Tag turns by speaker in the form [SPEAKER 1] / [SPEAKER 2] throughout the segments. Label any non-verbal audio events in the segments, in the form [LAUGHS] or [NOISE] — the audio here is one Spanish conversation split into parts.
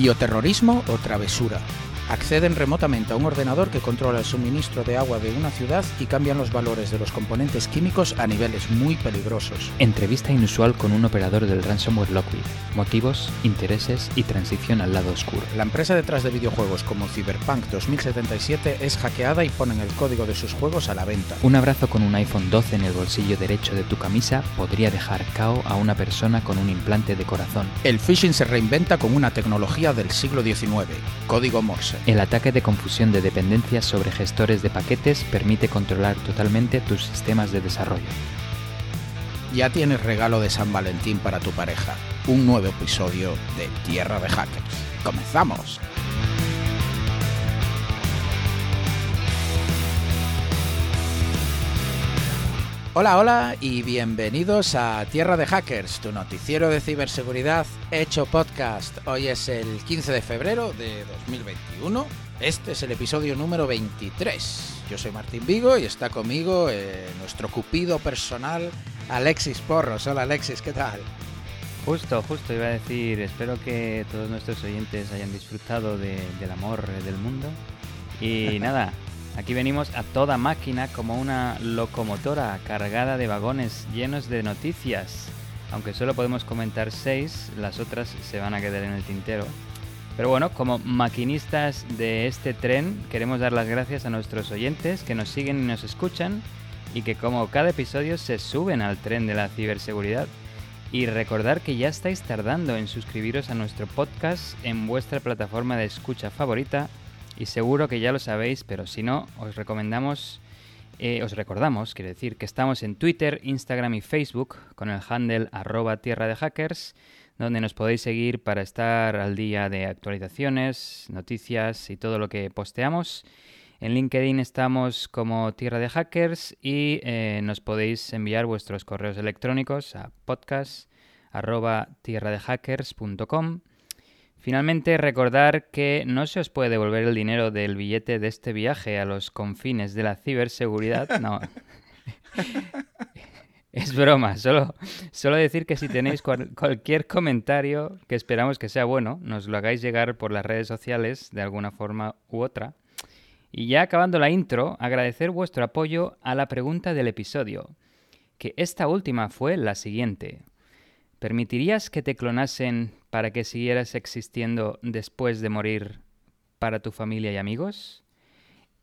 [SPEAKER 1] bioterrorismo o travesura. Acceden remotamente a un ordenador que controla el suministro de agua de una ciudad y cambian los valores de los componentes químicos a niveles muy peligrosos.
[SPEAKER 2] Entrevista inusual con un operador del ransomware Lockheed. Motivos, intereses y transición al lado oscuro.
[SPEAKER 1] La empresa detrás de videojuegos como Cyberpunk 2077 es hackeada y ponen el código de sus juegos a la venta.
[SPEAKER 2] Un abrazo con un iPhone 12 en el bolsillo derecho de tu camisa podría dejar cao a una persona con un implante de corazón.
[SPEAKER 1] El phishing se reinventa con una tecnología del siglo XIX, código Morse.
[SPEAKER 2] El ataque de confusión de dependencias sobre gestores de paquetes permite controlar totalmente tus sistemas de desarrollo.
[SPEAKER 1] Ya tienes regalo de San Valentín para tu pareja. Un nuevo episodio de Tierra de Hackers. ¡Comenzamos! Hola, hola y bienvenidos a Tierra de Hackers, tu noticiero de ciberseguridad hecho podcast. Hoy es el 15 de febrero de 2021. Este es el episodio número 23. Yo soy Martín Vigo y está conmigo eh, nuestro cupido personal Alexis Porros. Hola Alexis, ¿qué tal?
[SPEAKER 3] Justo, justo iba a decir, espero que todos nuestros oyentes hayan disfrutado del amor del mundo. Y [LAUGHS] nada, Aquí venimos a toda máquina como una locomotora cargada de vagones llenos de noticias. Aunque solo podemos comentar seis, las otras se van a quedar en el tintero. Pero bueno, como maquinistas de este tren, queremos dar las gracias a nuestros oyentes que nos siguen y nos escuchan y que como cada episodio se suben al tren de la ciberseguridad. Y recordar que ya estáis tardando en suscribiros a nuestro podcast en vuestra plataforma de escucha favorita y seguro que ya lo sabéis, pero si no, os recomendamos, eh, os recordamos, quiero decir, que estamos en Twitter, Instagram y Facebook con el handle arroba tierra de hackers, donde nos podéis seguir para estar al día de actualizaciones, noticias y todo lo que posteamos. En LinkedIn estamos como Tierra de Hackers y eh, nos podéis enviar vuestros correos electrónicos a podcast.tierradehackers.com Finalmente, recordar que no se os puede devolver el dinero del billete de este viaje a los confines de la ciberseguridad. [LAUGHS] No. Es broma, solo, solo decir que si tenéis cualquier comentario, que esperamos que sea bueno, nos lo hagáis llegar por las redes sociales de alguna forma u otra. Y ya acabando la intro, agradecer vuestro apoyo a la pregunta del episodio, que esta última fue la siguiente. ¿Permitirías que te clonasen para que siguieras existiendo después de morir para tu familia y amigos?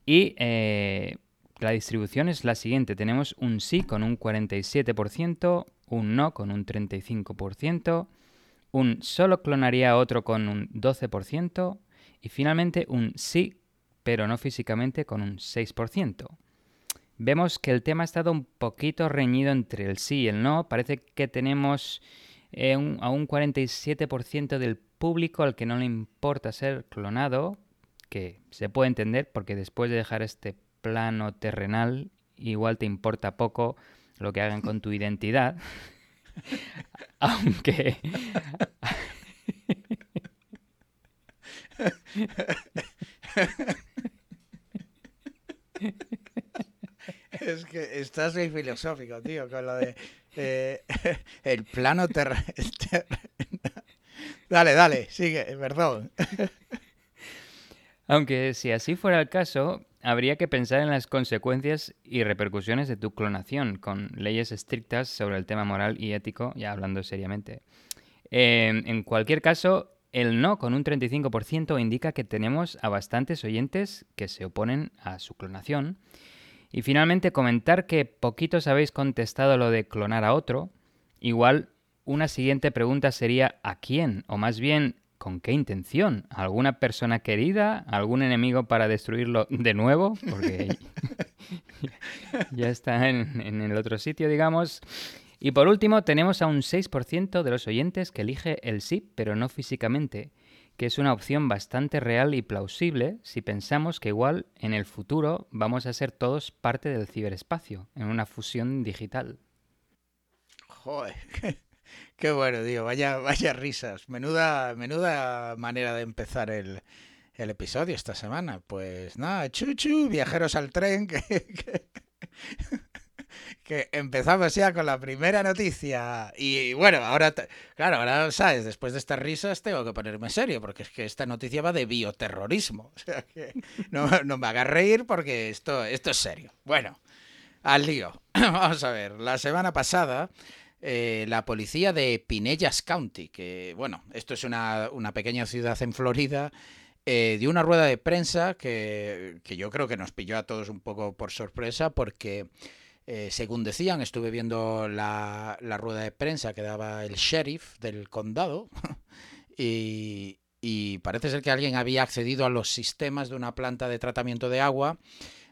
[SPEAKER 3] Y eh, la distribución es la siguiente. Tenemos un sí con un 47%, un no con un 35%, un solo clonaría a otro con un 12% y finalmente un sí, pero no físicamente, con un 6%. Vemos que el tema ha estado un poquito reñido entre el sí y el no. Parece que tenemos eh, a un 47% del público al que no le importa ser clonado, que se puede entender porque después de dejar este plano terrenal, igual te importa poco lo que hagan con tu identidad. [LAUGHS] Aunque... [LAUGHS]
[SPEAKER 1] Es que estás muy filosófico, tío, con lo de [LAUGHS] el plano terrestre. [LAUGHS] dale, dale, sigue, perdón. [LAUGHS]
[SPEAKER 3] Aunque si así fuera el caso, habría que pensar en las consecuencias y repercusiones de tu clonación, con leyes estrictas sobre el tema moral y ético, ya hablando seriamente. Eh, en cualquier caso, el no con un 35% indica que tenemos a bastantes oyentes que se oponen a su clonación y finalmente comentar que poquitos habéis contestado lo de clonar a otro. Igual una siguiente pregunta sería ¿a quién? O más bien, ¿con qué intención? ¿Alguna persona querida? ¿Algún enemigo para destruirlo de nuevo? Porque ya está en, en el otro sitio, digamos. Y por último, tenemos a un 6% de los oyentes que elige el sí, pero no físicamente que es una opción bastante real y plausible si pensamos que igual en el futuro vamos a ser todos parte del ciberespacio, en una fusión digital.
[SPEAKER 1] Joder, [LAUGHS] qué bueno, tío, vaya, vaya risas. Menuda, menuda manera de empezar el, episodio esta semana. Pues nada, chuchu, viajeros al tren, [LAUGHS] que, que [LAUGHS] empezamos ya con la primera noticia. Y bueno, ahora, claro, ahora, ¿sabes? Después de estas risas tengo que ponerme serio, porque es que esta noticia va de bioterrorismo. O sea que no, no me hagas reír porque esto, esto es serio. Bueno, al lío. [CLEARS THROAT] Vamos a ver, la semana pasada... Eh, la policía de Pinellas County, que bueno, esto es una, una pequeña ciudad en Florida, eh, dio una rueda de prensa que, que, yo creo que nos pilló a todos un poco por sorpresa porque eh, según decían, estuve viendo la, rueda de prensa que daba el sheriff del condado [LAUGHS] y, y, parece ser que alguien había accedido a los sistemas de una planta de tratamiento de agua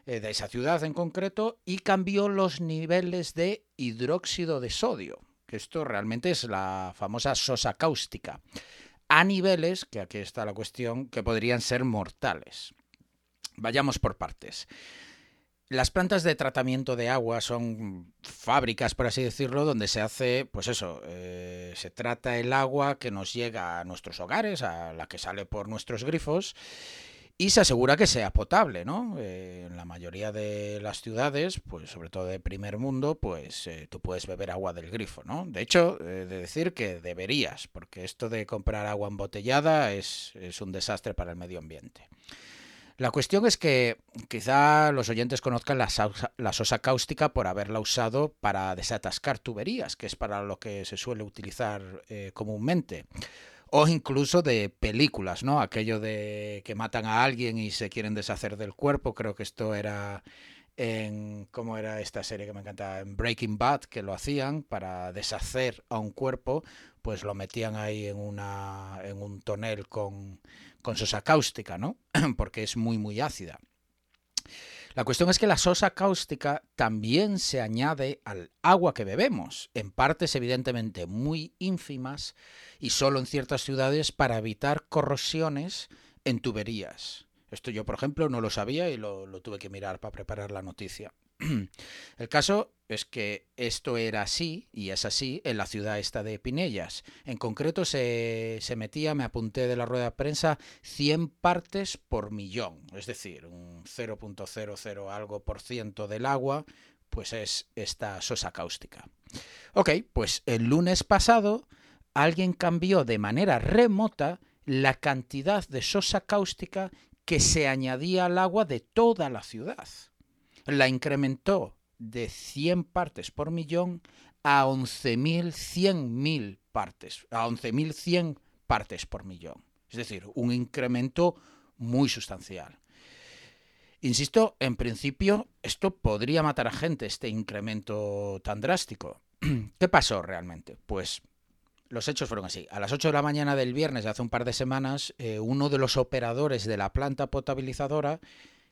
[SPEAKER 1] eh, de esa ciudad en concreto y cambió los niveles de hidróxido de sodio, que esto realmente es la famosa sosa cáustica, a niveles, que aquí está la cuestión, que podrían ser mortales. Vayamos por partes. Las plantas de tratamiento de agua son fábricas, por así decirlo, donde se hace, pues eso, eh, se trata el agua que nos llega a nuestros hogares, a la que sale por nuestros grifos, y se asegura que sea potable, ¿no? Eh, en la mayoría de las ciudades, pues sobre todo de primer mundo, pues eh, tú puedes beber agua del grifo, ¿no? De hecho, de decir que deberías, porque esto de comprar agua embotellada es un desastre para el medio ambiente. La cuestión es que quizá los oyentes conozcan la, sosa cáustica por haberla usado para desatascar tuberías, que es para lo que se suele utilizar eh, comúnmente. O incluso de películas, ¿no? Aquello de que matan a alguien y se quieren deshacer del cuerpo. Creo que esto era en cómo era esta serie que me encanta en Breaking Bad que lo hacían para deshacer a un cuerpo pues lo metían ahí en una en un tonel con con sosa cáustica, ¿no? [CLEARS THROAT] Porque es muy, muy ácida. La cuestión es que la sosa cáustica también se añade al agua que bebemos, en partes evidentemente muy ínfimas y solo en ciertas ciudades para evitar corrosiones en tuberías. Esto yo, por ejemplo, no lo sabía y lo, lo tuve que mirar para preparar la noticia. [CLEARS THROAT] El caso es que esto era así, y es así, en la ciudad esta de Pinellas. En concreto se, se, metía, me apunté de la rueda de prensa, 100 partes por millón, es decir, un 0.00 algo por ciento del agua, pues es esta sosa cáustica. Ok, pues el lunes pasado alguien cambió de manera remota la cantidad de sosa cáustica que se añadía al agua de toda la ciudad la incrementó de 100 partes por millón a 11.100.000 partes, a 11.100 partes por millón. Es decir, un incremento muy sustancial. Insisto, en principio esto podría matar a gente, este incremento tan drástico. [CLEARS THROAT] ¿Qué pasó realmente? Pues los hechos fueron así. A las 8 de la mañana del viernes, hace un par de semanas, eh, uno de los operadores de la planta potabilizadora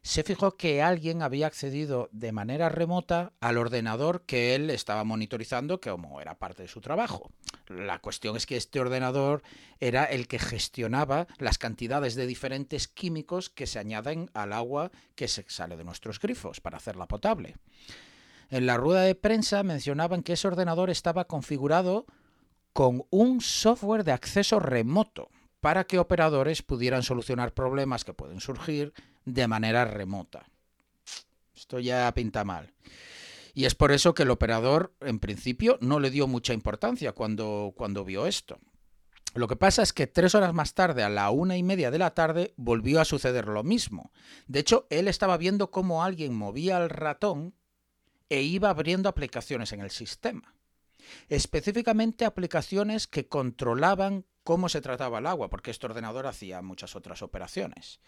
[SPEAKER 1] se fijó que alguien había accedido de manera remota al ordenador que él estaba monitorizando, que como era parte de su trabajo. La cuestión es que este ordenador era el que gestionaba las cantidades de diferentes químicos que se añaden al agua que se sale de nuestros grifos para hacerla potable. En la rueda de prensa mencionaban que ese ordenador estaba configurado con un software de acceso remoto para que operadores pudieran solucionar problemas que pueden surgir de manera remota. Esto ya pinta mal. Y es por eso que el operador, en principio, no le dio mucha importancia cuando, cuando vio esto. Lo que pasa es que tres horas más tarde, a la una y media de la tarde, volvió a suceder lo mismo. De hecho, él estaba viendo cómo alguien movía el ratón e iba abriendo aplicaciones en el sistema. Específicamente aplicaciones que controlaban cómo se trataba el agua, porque este ordenador hacía muchas otras operaciones.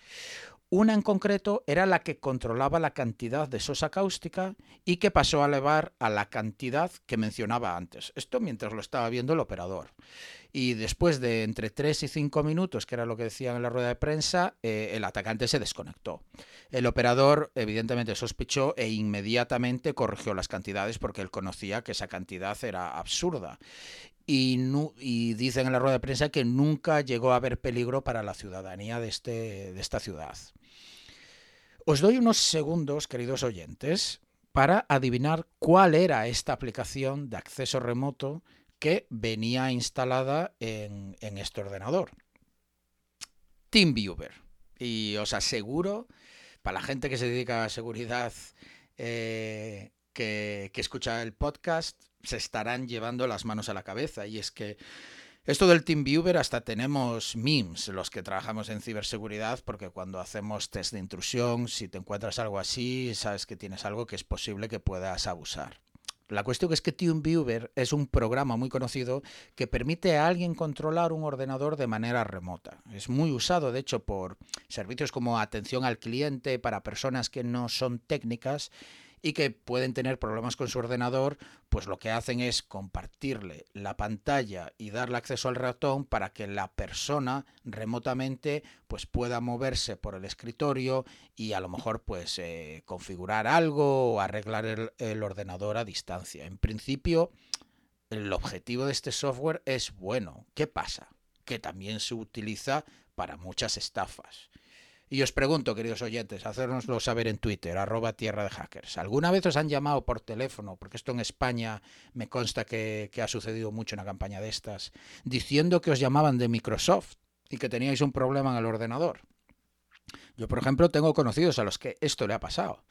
[SPEAKER 1] Una en concreto era la que controlaba la cantidad de sosa cáustica y que pasó a elevar a la cantidad que mencionaba antes. Esto mientras lo estaba viendo el operador. Y después de entre 3 y 5 minutos, que era lo que decían en la rueda de prensa, eh, el atacante se desconectó. El operador evidentemente sospechó e inmediatamente corrigió las cantidades porque él conocía que esa cantidad era absurda y, dicen en la rueda de prensa que nunca llegó a haber peligro para la ciudadanía de, este, de esta ciudad. Os doy unos segundos, queridos oyentes, para adivinar cuál era esta aplicación de acceso remoto que venía instalada en, en este ordenador. TeamViewer. Y os aseguro, para la gente que se dedica a seguridad eh, que, que escucha el podcast se estarán llevando las manos a la cabeza. Y es que esto del TeamViewer hasta tenemos memes los que trabajamos en ciberseguridad porque cuando hacemos test de intrusión, si te encuentras algo así, sabes que tienes algo que es posible que puedas abusar. La cuestión es que TeamViewer es un programa muy conocido que permite a alguien controlar un ordenador de manera remota. Es muy usado, de hecho, por servicios como atención al cliente para personas que no son técnicas y que pueden tener problemas con su ordenador, pues lo que hacen es compartirle la pantalla y darle acceso al ratón para que la persona remotamente pues pueda moverse por el escritorio y a lo mejor pues eh, configurar algo o arreglar el, el ordenador a distancia. En principio, el objetivo de este software es bueno. ¿Qué pasa? Que también se utiliza para muchas estafas. Y os pregunto, queridos oyentes, hacérnoslo saber en Twitter, arroba tierra de hackers. ¿Alguna vez os han llamado por teléfono, porque esto en España me consta que, ha sucedido mucho una campaña de estas, diciendo que os llamaban de Microsoft y que teníais un problema en el ordenador? Yo, por ejemplo, tengo conocidos a los que esto le ha pasado.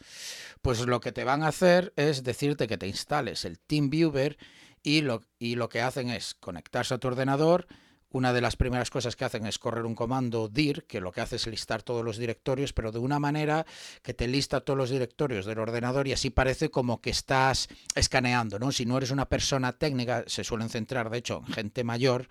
[SPEAKER 1] Pues lo que te van a hacer es decirte que te instales el TeamViewer y lo que hacen es conectarse a tu ordenador, una de las primeras cosas que hacen es correr un comando dir, que lo que hace es listar todos los directorios, pero de una manera que te lista todos los directorios del ordenador y así parece como que estás escaneando, ¿no? Si no eres una persona técnica, se suelen centrar, de hecho, en gente mayor,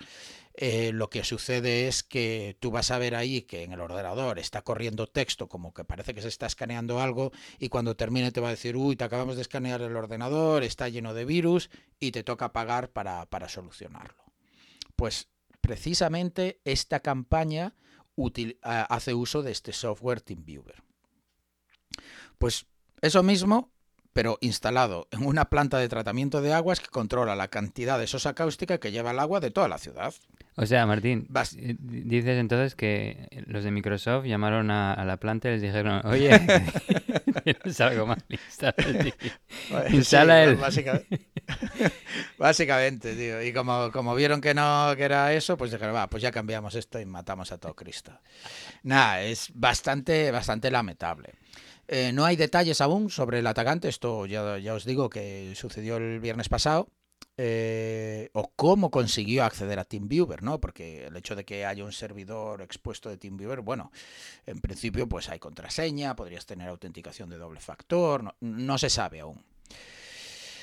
[SPEAKER 1] eh, lo que sucede es que tú vas a ver ahí que en el ordenador está corriendo texto, como que parece que se está escaneando algo, y cuando termine te va a decir, uy, te acabamos de escanear el ordenador, está lleno de virus, y te toca pagar para, para solucionarlo. Pues precisamente esta campaña hace uso de este software TeamViewer. Pues eso mismo, pero instalado en una planta de tratamiento de aguas que controla la cantidad de sosa cáustica que lleva el agua de toda la ciudad.
[SPEAKER 3] O sea, Martín, Vas... Eh, dices entonces que los de Microsoft llamaron a, a la planta y les dijeron, oye, [LAUGHS] [LAUGHS] tienes algo más [LAUGHS]
[SPEAKER 1] Instala sí, el... Básicamente, básicamente, tío. Y como, como vieron que no que era eso, pues dijeron, va, pues ya cambiamos esto y matamos a todo Cristo. Nada, es bastante, bastante lamentable. Eh, no hay detalles aún sobre el atacante, esto ya, ya os digo que sucedió el viernes pasado eh, o cómo consiguió acceder a TeamViewer, ¿no? Porque el hecho de que haya un servidor expuesto de TeamViewer, bueno, en principio pues hay contraseña, podrías tener autenticación de doble factor, no, no se sabe aún.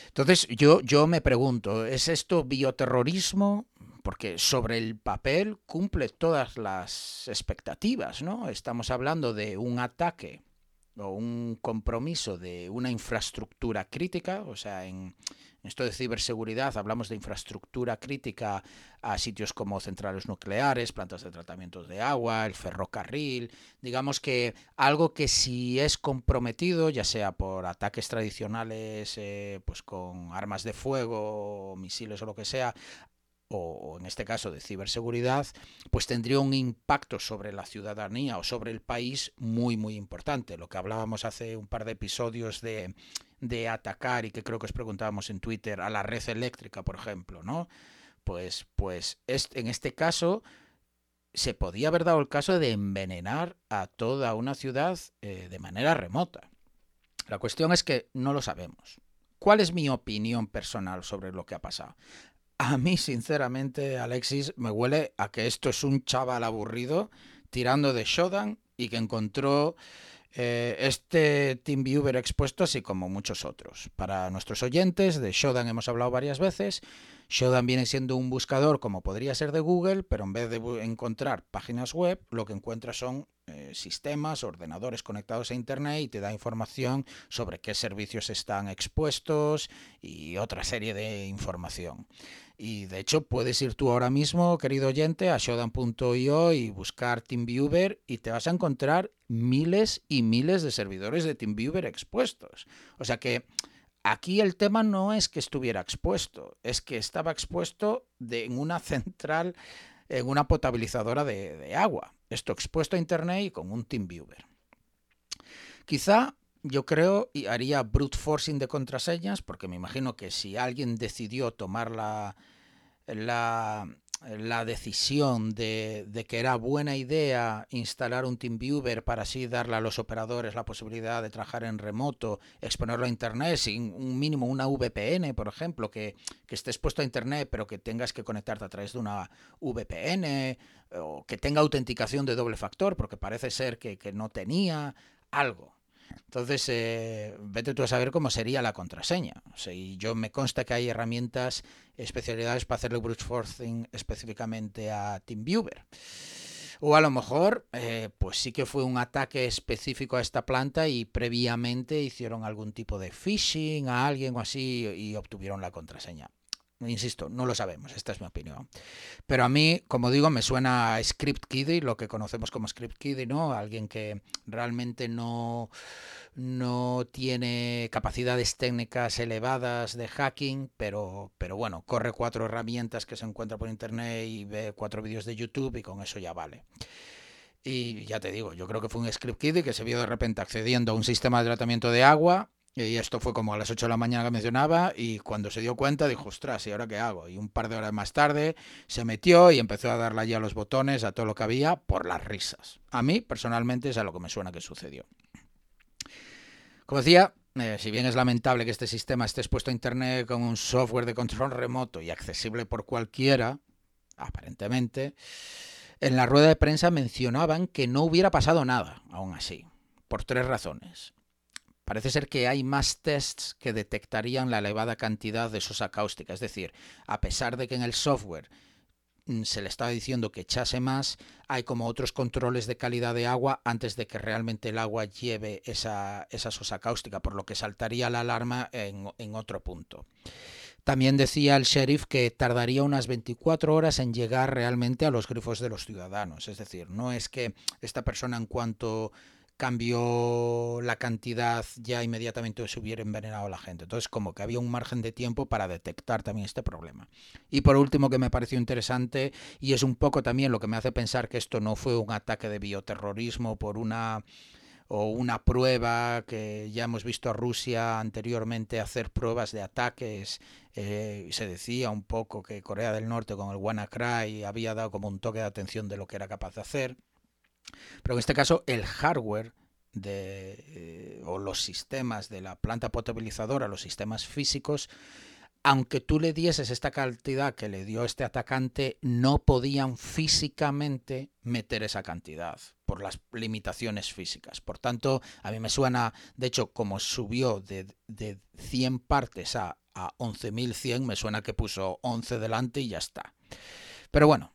[SPEAKER 1] Entonces yo, yo me pregunto, ¿es esto bioterrorismo? Porque sobre el papel cumple todas las expectativas, ¿no? Estamos hablando de un ataque o un compromiso de una infraestructura crítica, o sea, en, esto de ciberseguridad hablamos de infraestructura crítica a sitios como centrales nucleares, plantas de tratamiento de agua, el ferrocarril, digamos que algo que si es comprometido, ya sea por ataques tradicionales, eh, pues con armas de fuego, misiles o lo que sea, o en este caso de ciberseguridad, pues tendría un impacto sobre la ciudadanía o sobre el país muy, muy importante. Lo que hablábamos hace un par de episodios de, atacar, y que creo que os preguntábamos en Twitter, a la red eléctrica, por ejemplo, ¿no? Pues, pues en este caso se podía haber dado el caso de envenenar a toda una ciudad eh, de manera remota. La cuestión es que no lo sabemos. ¿Cuál es mi opinión personal sobre lo que ha pasado? A mí, sinceramente, Alexis, me huele a que esto es un chaval aburrido tirando de Shodan y que encontró eh, este TeamViewer expuesto, así como muchos otros. Para nuestros oyentes, de Shodan hemos hablado varias veces. Shodan viene siendo un buscador como podría ser de Google, pero en vez de encontrar páginas web, lo que encuentra son eh, sistemas, ordenadores conectados a Internet y te da información sobre qué servicios están expuestos y otra serie de información. Y de hecho puedes ir tú ahora mismo, querido oyente, a shodan.io y buscar TeamViewer y te vas a encontrar miles y miles de servidores de TeamViewer expuestos. O sea que aquí el tema no es que estuviera expuesto, es que estaba expuesto en una central, en una potabilizadora de, de agua. Esto expuesto a Internet y con un TeamViewer. Quizá yo creo y haría brute forcing de contraseñas, porque me imagino que si alguien decidió tomar la, la, la decisión de, de, que era buena idea instalar un TeamViewer para así darle a los operadores la posibilidad de trabajar en remoto, exponerlo a Internet sin un mínimo, una VPN, por ejemplo, que, que esté expuesto a Internet pero que tengas que conectarte a través de una VPN o que tenga autenticación de doble factor, porque parece ser que, que no tenía algo. Entonces, eh, vete tú a saber cómo sería la contraseña. O yo me consta que hay herramientas, especialidades para hacerle brute forcing específicamente a TeamViewer. O a lo mejor, eh, pues sí que fue un ataque específico a esta planta y previamente hicieron algún tipo de phishing a alguien o así y obtuvieron la contraseña. Insisto, no lo sabemos, esta es mi opinión. Pero a mí, como digo, me suena a script kiddie, lo que conocemos como script kiddie, ¿no? Alguien que realmente no, no tiene capacidades técnicas elevadas de hacking, pero, pero bueno, corre cuatro herramientas que se encuentra por internet y ve cuatro vídeos de YouTube y con eso ya vale. Y ya te digo, yo creo que fue un script kiddie que se vio de repente accediendo a un sistema de tratamiento de agua y esto fue como a las 8 de la mañana que mencionaba y cuando se dio cuenta dijo, ostras, ¿y ahora qué hago? Y un par de horas más tarde se metió y empezó a darle allí a los botones, a todo lo que había, por las risas. A mí, personalmente, es a lo que me suena que sucedió. Como decía, eh, si bien es lamentable que este sistema esté expuesto a Internet con un software de control remoto y accesible por cualquiera, aparentemente, en la rueda de prensa mencionaban que no hubiera pasado nada, aún así, por tres razones. Parece ser que hay más tests que detectarían la elevada cantidad de sosa cáustica. Es decir, a pesar de que en el software mm, se le estaba diciendo que echase más, hay como otros controles de calidad de agua antes de que realmente el agua lleve esa, esa sosa cáustica, por lo que saltaría la alarma en, en otro punto. También decía el sheriff que tardaría unas 24 horas en llegar realmente a los grifos de los ciudadanos. Es decir, no es que esta persona en cuanto cambió la cantidad, ya inmediatamente se hubiera envenenado a la gente. Entonces, como que había un margen de tiempo para detectar también este problema. Y por último, que me pareció interesante, y es un poco también lo que me hace pensar que esto no fue un ataque de bioterrorismo por una o una prueba que ya hemos visto a Rusia anteriormente hacer pruebas de ataques. Eh, se decía un poco que Corea del Norte con el WannaCry había dado como un toque de atención de lo que era capaz de hacer. Pero en este caso el hardware de, eh, o los sistemas de la planta potabilizadora, los sistemas físicos, aunque tú le dieses esta cantidad que le dio este atacante, no podían físicamente meter esa cantidad por las limitaciones físicas. Por tanto, a mí me suena, de hecho, como subió de, de 100 partes a, a 11.100, me suena que puso 11 delante y ya está. Pero bueno,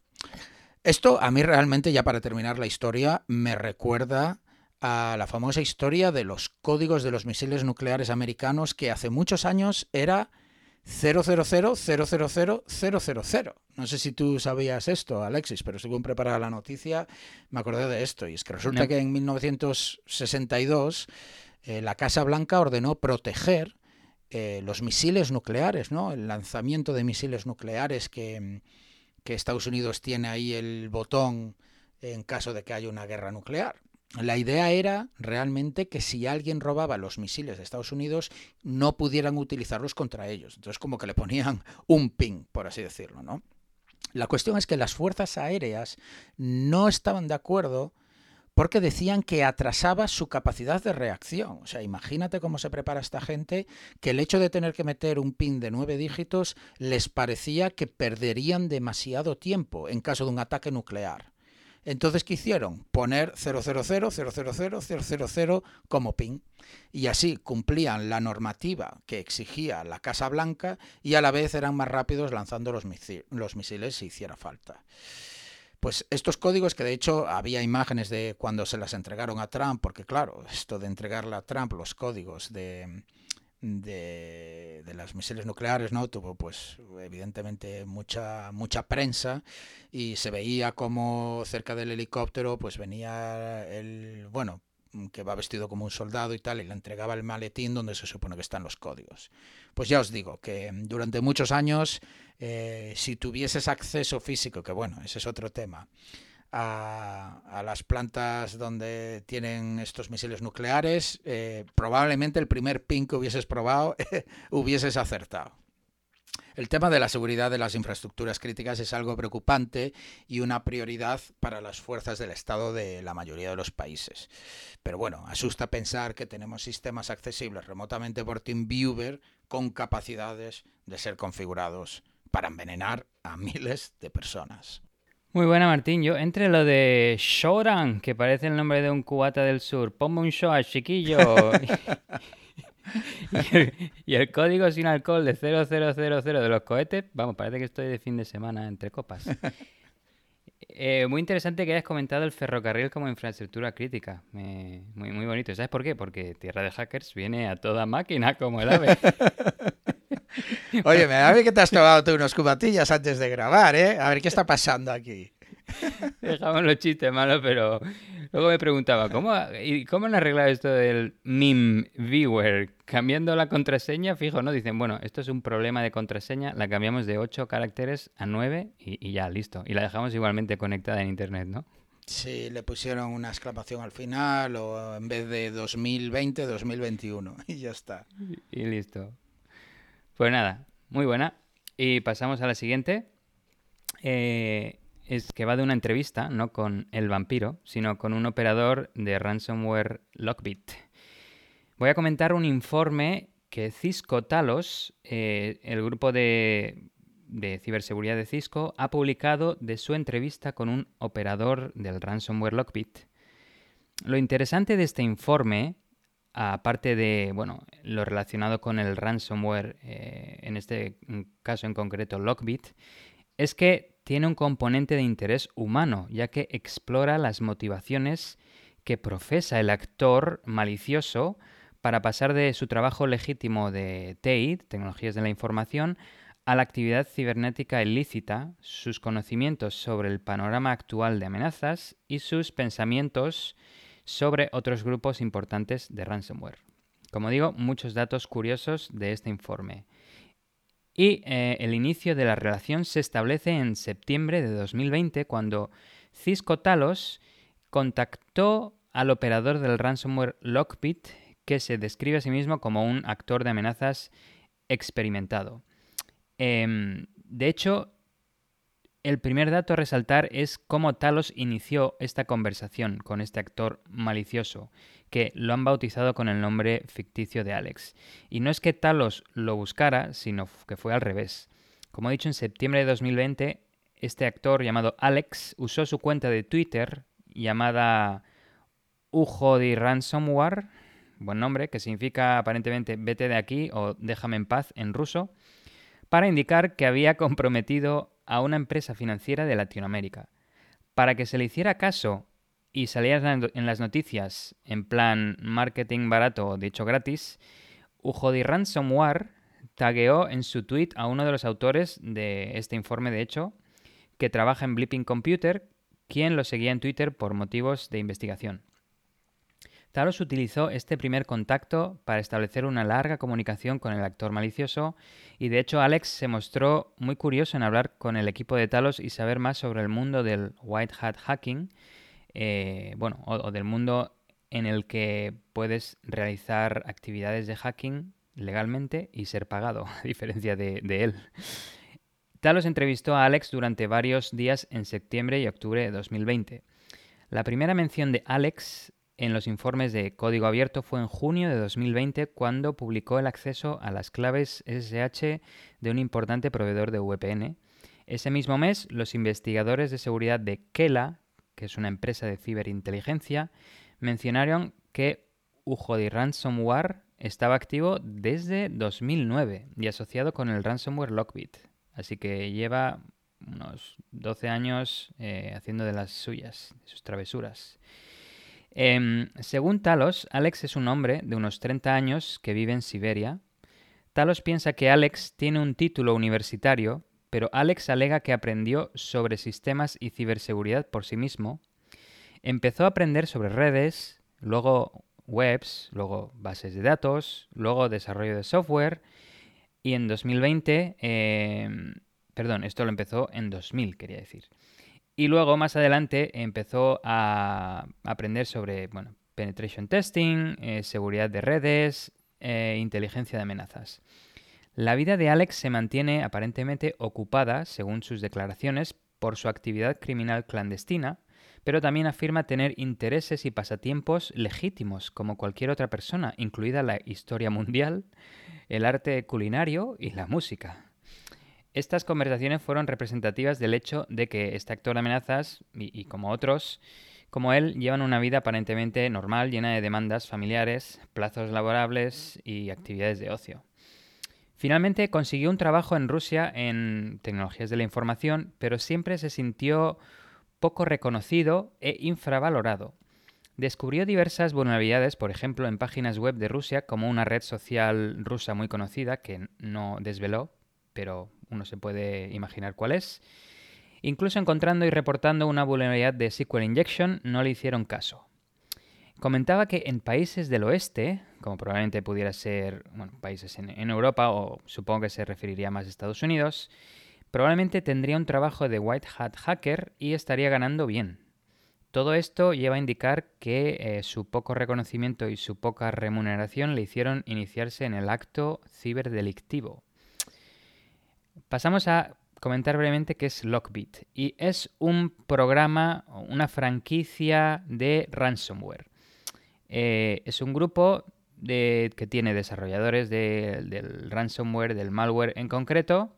[SPEAKER 1] esto a mí realmente, ya para terminar la historia, me recuerda a la famosa historia de los códigos de los misiles nucleares americanos que hace muchos años era 0000000. No sé si tú sabías esto, Alexis, pero según preparaba la noticia me acordé de esto. Y es que resulta que en 1962 eh, la Casa Blanca ordenó proteger eh, los misiles nucleares, ¿no? El lanzamiento de misiles nucleares que que Estados Unidos tiene ahí el botón en caso de que haya una guerra nuclear. La idea era realmente que si alguien robaba los misiles de Estados Unidos, no pudieran utilizarlos contra ellos. Entonces, como que le ponían [LAUGHS] un ping, por así decirlo, ¿no? La cuestión es que las fuerzas aéreas no estaban de acuerdo porque decían que atrasaba su capacidad de reacción. O sea, imagínate cómo se prepara esta gente, que el hecho de tener que meter un pin de nueve dígitos les parecía que perderían demasiado tiempo en caso de un ataque nuclear. Entonces, ¿qué hicieron? Poner 000, 000, como pin. Y así cumplían la normativa que exigía la Casa Blanca y a la vez eran más rápidos lanzando los misiles si hiciera falta. Pues estos códigos, que de hecho había imágenes de cuando se las entregaron a Trump, porque claro, esto de entregarle a Trump los códigos de, de, de los misiles nucleares, ¿no? Tuvo pues evidentemente mucha, mucha prensa y se veía como cerca del helicóptero pues venía el, bueno, que va vestido como un soldado y tal, y le entregaba el maletín donde se supone que están los códigos. Pues ya os digo que durante muchos años, eh, si tuvieses acceso físico, que bueno, ese es otro tema, a, las plantas donde tienen estos misiles nucleares, eh, probablemente el primer pin que hubieses probado [LAUGHS] hubieses acertado. El tema de la seguridad de las infraestructuras críticas es algo preocupante y una prioridad para las fuerzas del Estado de la mayoría de los países. Pero bueno, asusta pensar que tenemos sistemas accesibles remotamente por TeamViewer con capacidades de ser configurados para envenenar a [LAUGHS] miles de personas.
[SPEAKER 3] Muy buena, Martín. Yo entre lo de Shoran, que parece el nombre de un cubata del sur, ponme un show al chiquillo. [LAUGHS] [LAUGHS] y, el, código sin alcohol de 0000 de los cohetes, vamos, parece que estoy de fin de semana entre copas. [LAUGHS] Eh, muy interesante que hayas comentado el ferrocarril como infraestructura crítica. muy, muy bonito. ¿Sabes por qué? Porque Tierra de Hackers viene a toda máquina como el ave. [LAUGHS]
[SPEAKER 1] Oye, me da que te has tomado tú unos cubatillas antes de grabar, ¿eh? A ver qué está pasando aquí. [LAUGHS]
[SPEAKER 3] Dejamos los chistes malos, pero luego me preguntaba, ¿cómo, ¿y cómo han arreglado esto del MIM viewer? Cambiando la contraseña, fijo, ¿no? Dicen, bueno, esto es un problema de contraseña, la cambiamos de 8 caracteres a 9 y, ya, listo. Y la dejamos igualmente conectada en Internet, ¿no?
[SPEAKER 1] Sí, le pusieron una exclamación al final o en vez de 2020, 2021 [LAUGHS] y ya está.
[SPEAKER 3] y listo. Pues nada, muy buena. Y pasamos a la siguiente. Eh, es que va de una entrevista, no con el vampiro, sino con un operador de ransomware Lockbit. Voy a comentar un informe que Cisco Talos, eh, el grupo de, de, ciberseguridad de Cisco, ha publicado de su entrevista con un operador del ransomware Lockbit. Lo interesante de este informe aparte de bueno, lo relacionado con el ransomware, eh, en este caso en concreto Lockbit, es que tiene un componente de interés humano, ya que explora las motivaciones que profesa el actor malicioso para pasar de su trabajo legítimo de TEID, tecnologías de la información, a la actividad cibernética ilícita, sus conocimientos sobre el panorama actual de amenazas y sus pensamientos sobre otros grupos importantes de ransomware. Como digo, muchos datos curiosos de este informe. Y eh, el inicio de la relación se establece en septiembre de 2020 cuando Cisco Talos contactó al operador del ransomware Lockbit que se describe a sí mismo como un actor de amenazas experimentado. Em, de hecho, el primer dato a resaltar es cómo Talos inició esta conversación con este actor malicioso, que lo han bautizado con el nombre ficticio de Alex. Y no es que Talos lo buscara, sino que fue al revés. Como he dicho, en septiembre de 2020, este actor llamado Alex usó su cuenta de Twitter llamada Ujo de Ransomware, buen nombre, que significa aparentemente vete de aquí o déjame en paz en ruso, para indicar que había comprometido a una empresa financiera de Latinoamérica. Para que se le hiciera caso y saliera en las noticias en plan marketing barato o dicho gratis, Ujodi Ransomware tagueó en su tweet a uno de los autores de este informe, de hecho, que trabaja en Blipping Computer, quien lo seguía en Twitter por motivos de investigación. Talos utilizó este primer contacto para establecer una larga comunicación con el actor malicioso y de hecho Alex se mostró muy curioso en hablar con el equipo de Talos y saber más sobre el mundo del white hat hacking, eh, bueno, o, del mundo en el que puedes realizar actividades de hacking legalmente y ser pagado, [LAUGHS] a diferencia de, de él. Talos entrevistó a Alex durante varios días en septiembre y octubre de 2020. La primera mención de Alex en los informes de código abierto fue en junio de 2020 cuando publicó el acceso a las claves SSH de un importante proveedor de VPN. Ese mismo mes, los investigadores de seguridad de Kela, que es una empresa de ciberinteligencia, mencionaron que UJD Ransomware estaba activo desde 2009 y asociado con el ransomware Lockbit. Así que lleva unos 12 años eh, haciendo de las suyas, de sus travesuras. Em, según Talos, Alex es un hombre de unos 30 años que vive en Siberia. Talos piensa que Alex tiene un título universitario, pero Alex alega que aprendió sobre sistemas y ciberseguridad por sí mismo. Empezó a aprender sobre redes, luego webs, luego bases de datos, luego desarrollo de software y en 2020, em, perdón, esto lo empezó en 2000, quería decir. Y luego, más adelante, empezó a aprender sobre bueno, penetration testing, eh, seguridad de redes, e inteligencia de amenazas. La vida de Alex se mantiene aparentemente ocupada, según sus declaraciones, por su actividad criminal clandestina, pero también afirma tener intereses y pasatiempos legítimos, como cualquier otra persona, incluida la historia mundial, el arte culinario y la música. Estas conversaciones fueron representativas del hecho de que este actor de amenazas, y, como otros, como él, llevan una vida aparentemente normal, llena de demandas familiares, plazos laborables y actividades de ocio. Finalmente consiguió un trabajo en Rusia en tecnologías de la información, pero siempre se sintió poco reconocido e infravalorado. Descubrió diversas vulnerabilidades, por ejemplo, en páginas web de Rusia, como una red social rusa muy conocida, que no desveló, pero uno se puede imaginar cuál es. Incluso encontrando y reportando una vulnerabilidad de SQL Injection, no le hicieron caso. Comentaba que en países del oeste, como probablemente pudiera ser países en, Europa o supongo que se referiría más a Estados Unidos, probablemente tendría un trabajo de white hat hacker y estaría ganando bien. Todo esto lleva a indicar que eh, su poco reconocimiento y su poca remuneración le hicieron iniciarse en el acto ciberdelictivo. Pasamos a comentar brevemente qué es Lockbit y es un programa, una franquicia de ransomware. Eh, es un grupo que tiene desarrolladores del ransomware, del malware en concreto,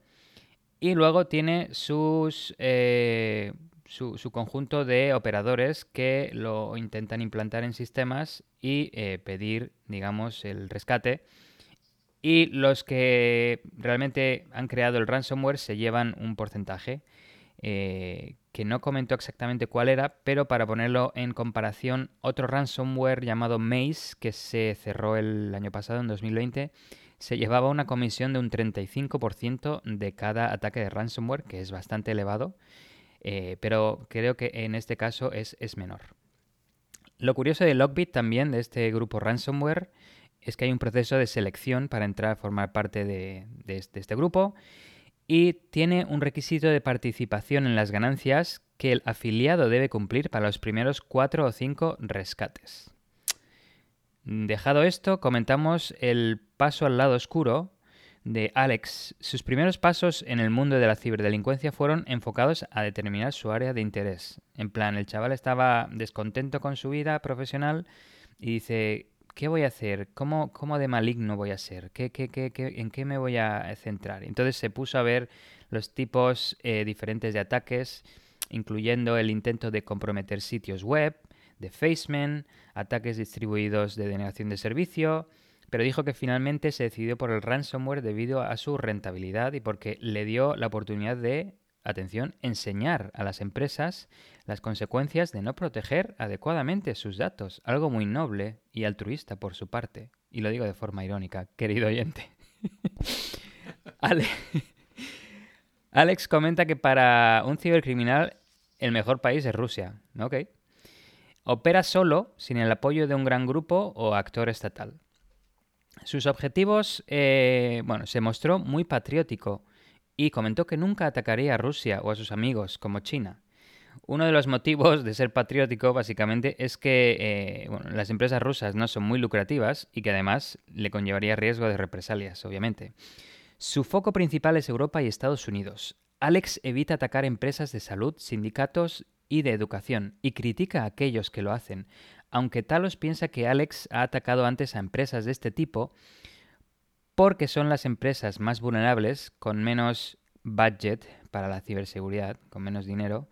[SPEAKER 3] y luego tiene sus, eh, su, conjunto de operadores que lo intentan implantar en sistemas y eh, pedir, digamos, el rescate. Y los que realmente han creado el ransomware se llevan un porcentaje que no comentó exactamente cuál era, pero para ponerlo en comparación, otro ransomware llamado Maze, que se cerró el año pasado, en 2020, se llevaba una comisión de un 35% de cada ataque de ransomware, que es bastante elevado, eh, pero creo que en este caso es, menor. Lo curioso de Lockbit también, de este grupo ransomware, es que hay un proceso de selección para entrar a formar parte de, este grupo y tiene un requisito de participación en las ganancias que el afiliado debe cumplir para los primeros cuatro o cinco rescates. Dejado esto, comentamos el paso al lado oscuro de Alex. Sus primeros pasos en el mundo de la ciberdelincuencia fueron enfocados a determinar su área de interés. En plan, el chaval estaba descontento con su vida profesional y dice, ¿qué voy a hacer? ¿Cómo, cómo de maligno voy a ser? ¿Qué, qué, qué, en qué me voy a centrar? Entonces se puso a ver los tipos eh, diferentes de ataques, incluyendo el intento de comprometer sitios web, de facemen, ataques distribuidos de denegación de servicio, pero dijo que finalmente se decidió por el ransomware debido a su rentabilidad y porque le dio la oportunidad de atención, enseñar a las empresas las consecuencias de no proteger adecuadamente sus datos, algo muy noble y altruista por su parte. Y lo digo de forma irónica, querido oyente. [LAUGHS] Alex comenta que para un cibercriminal el mejor país es Rusia. Opera solo, sin el apoyo de un gran grupo o actor estatal. Sus objetivos, eh, bueno, se mostró muy patriótico y comentó que nunca atacaría a Rusia o a sus amigos como China. Uno de los motivos de ser patriótico, básicamente, es que eh, las empresas rusas no son muy lucrativas y que además le conllevaría riesgo de represalias, obviamente. Su foco principal es Europa y Estados Unidos. Alex evita atacar empresas de salud, sindicatos y de educación y critica a aquellos que lo hacen, aunque Talos piensa que Alex ha atacado antes a empresas de este tipo porque son las empresas más vulnerables, con menos budget para la ciberseguridad, con menos dinero,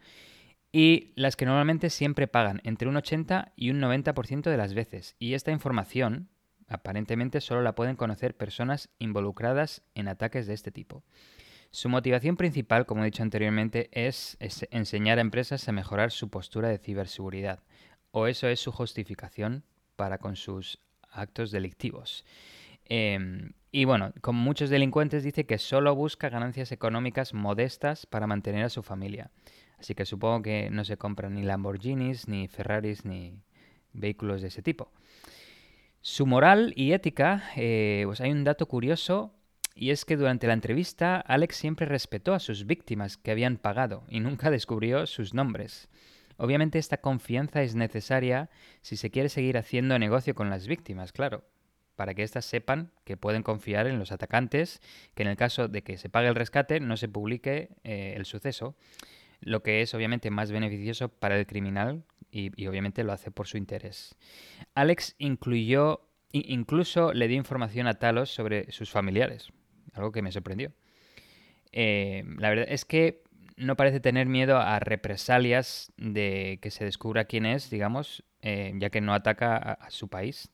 [SPEAKER 3] y las que normalmente siempre pagan entre un 80 y un 90% de las veces. Y esta información, aparentemente, solo la pueden conocer personas involucradas en ataques de este tipo. Su motivación principal, como he dicho anteriormente, es, enseñar a empresas a mejorar su postura de ciberseguridad. O eso es su justificación para con sus actos delictivos. Em, y bueno, con muchos delincuentes dice que solo busca ganancias económicas modestas para mantener a su familia. Así que supongo que no se compran ni Lamborghinis, ni Ferraris, ni vehículos de ese tipo. Su moral y ética, eh, pues hay un dato curioso y es que durante la entrevista Alex siempre respetó a sus víctimas que habían pagado y nunca [LAUGHS] descubrió sus nombres. Obviamente esta confianza es necesaria si se quiere seguir haciendo negocio con las víctimas, claro para que éstas sepan que pueden confiar en los atacantes, que en el caso de que se pague el rescate no se publique eh, el suceso, lo que es obviamente más beneficioso para el criminal y, obviamente lo hace por su interés. Alex incluyó, incluso le dio información a Talos sobre sus familiares, algo que me sorprendió. Eh, la verdad es que no parece tener miedo a represalias de que se descubra quién es, digamos, eh, ya que no ataca a su país.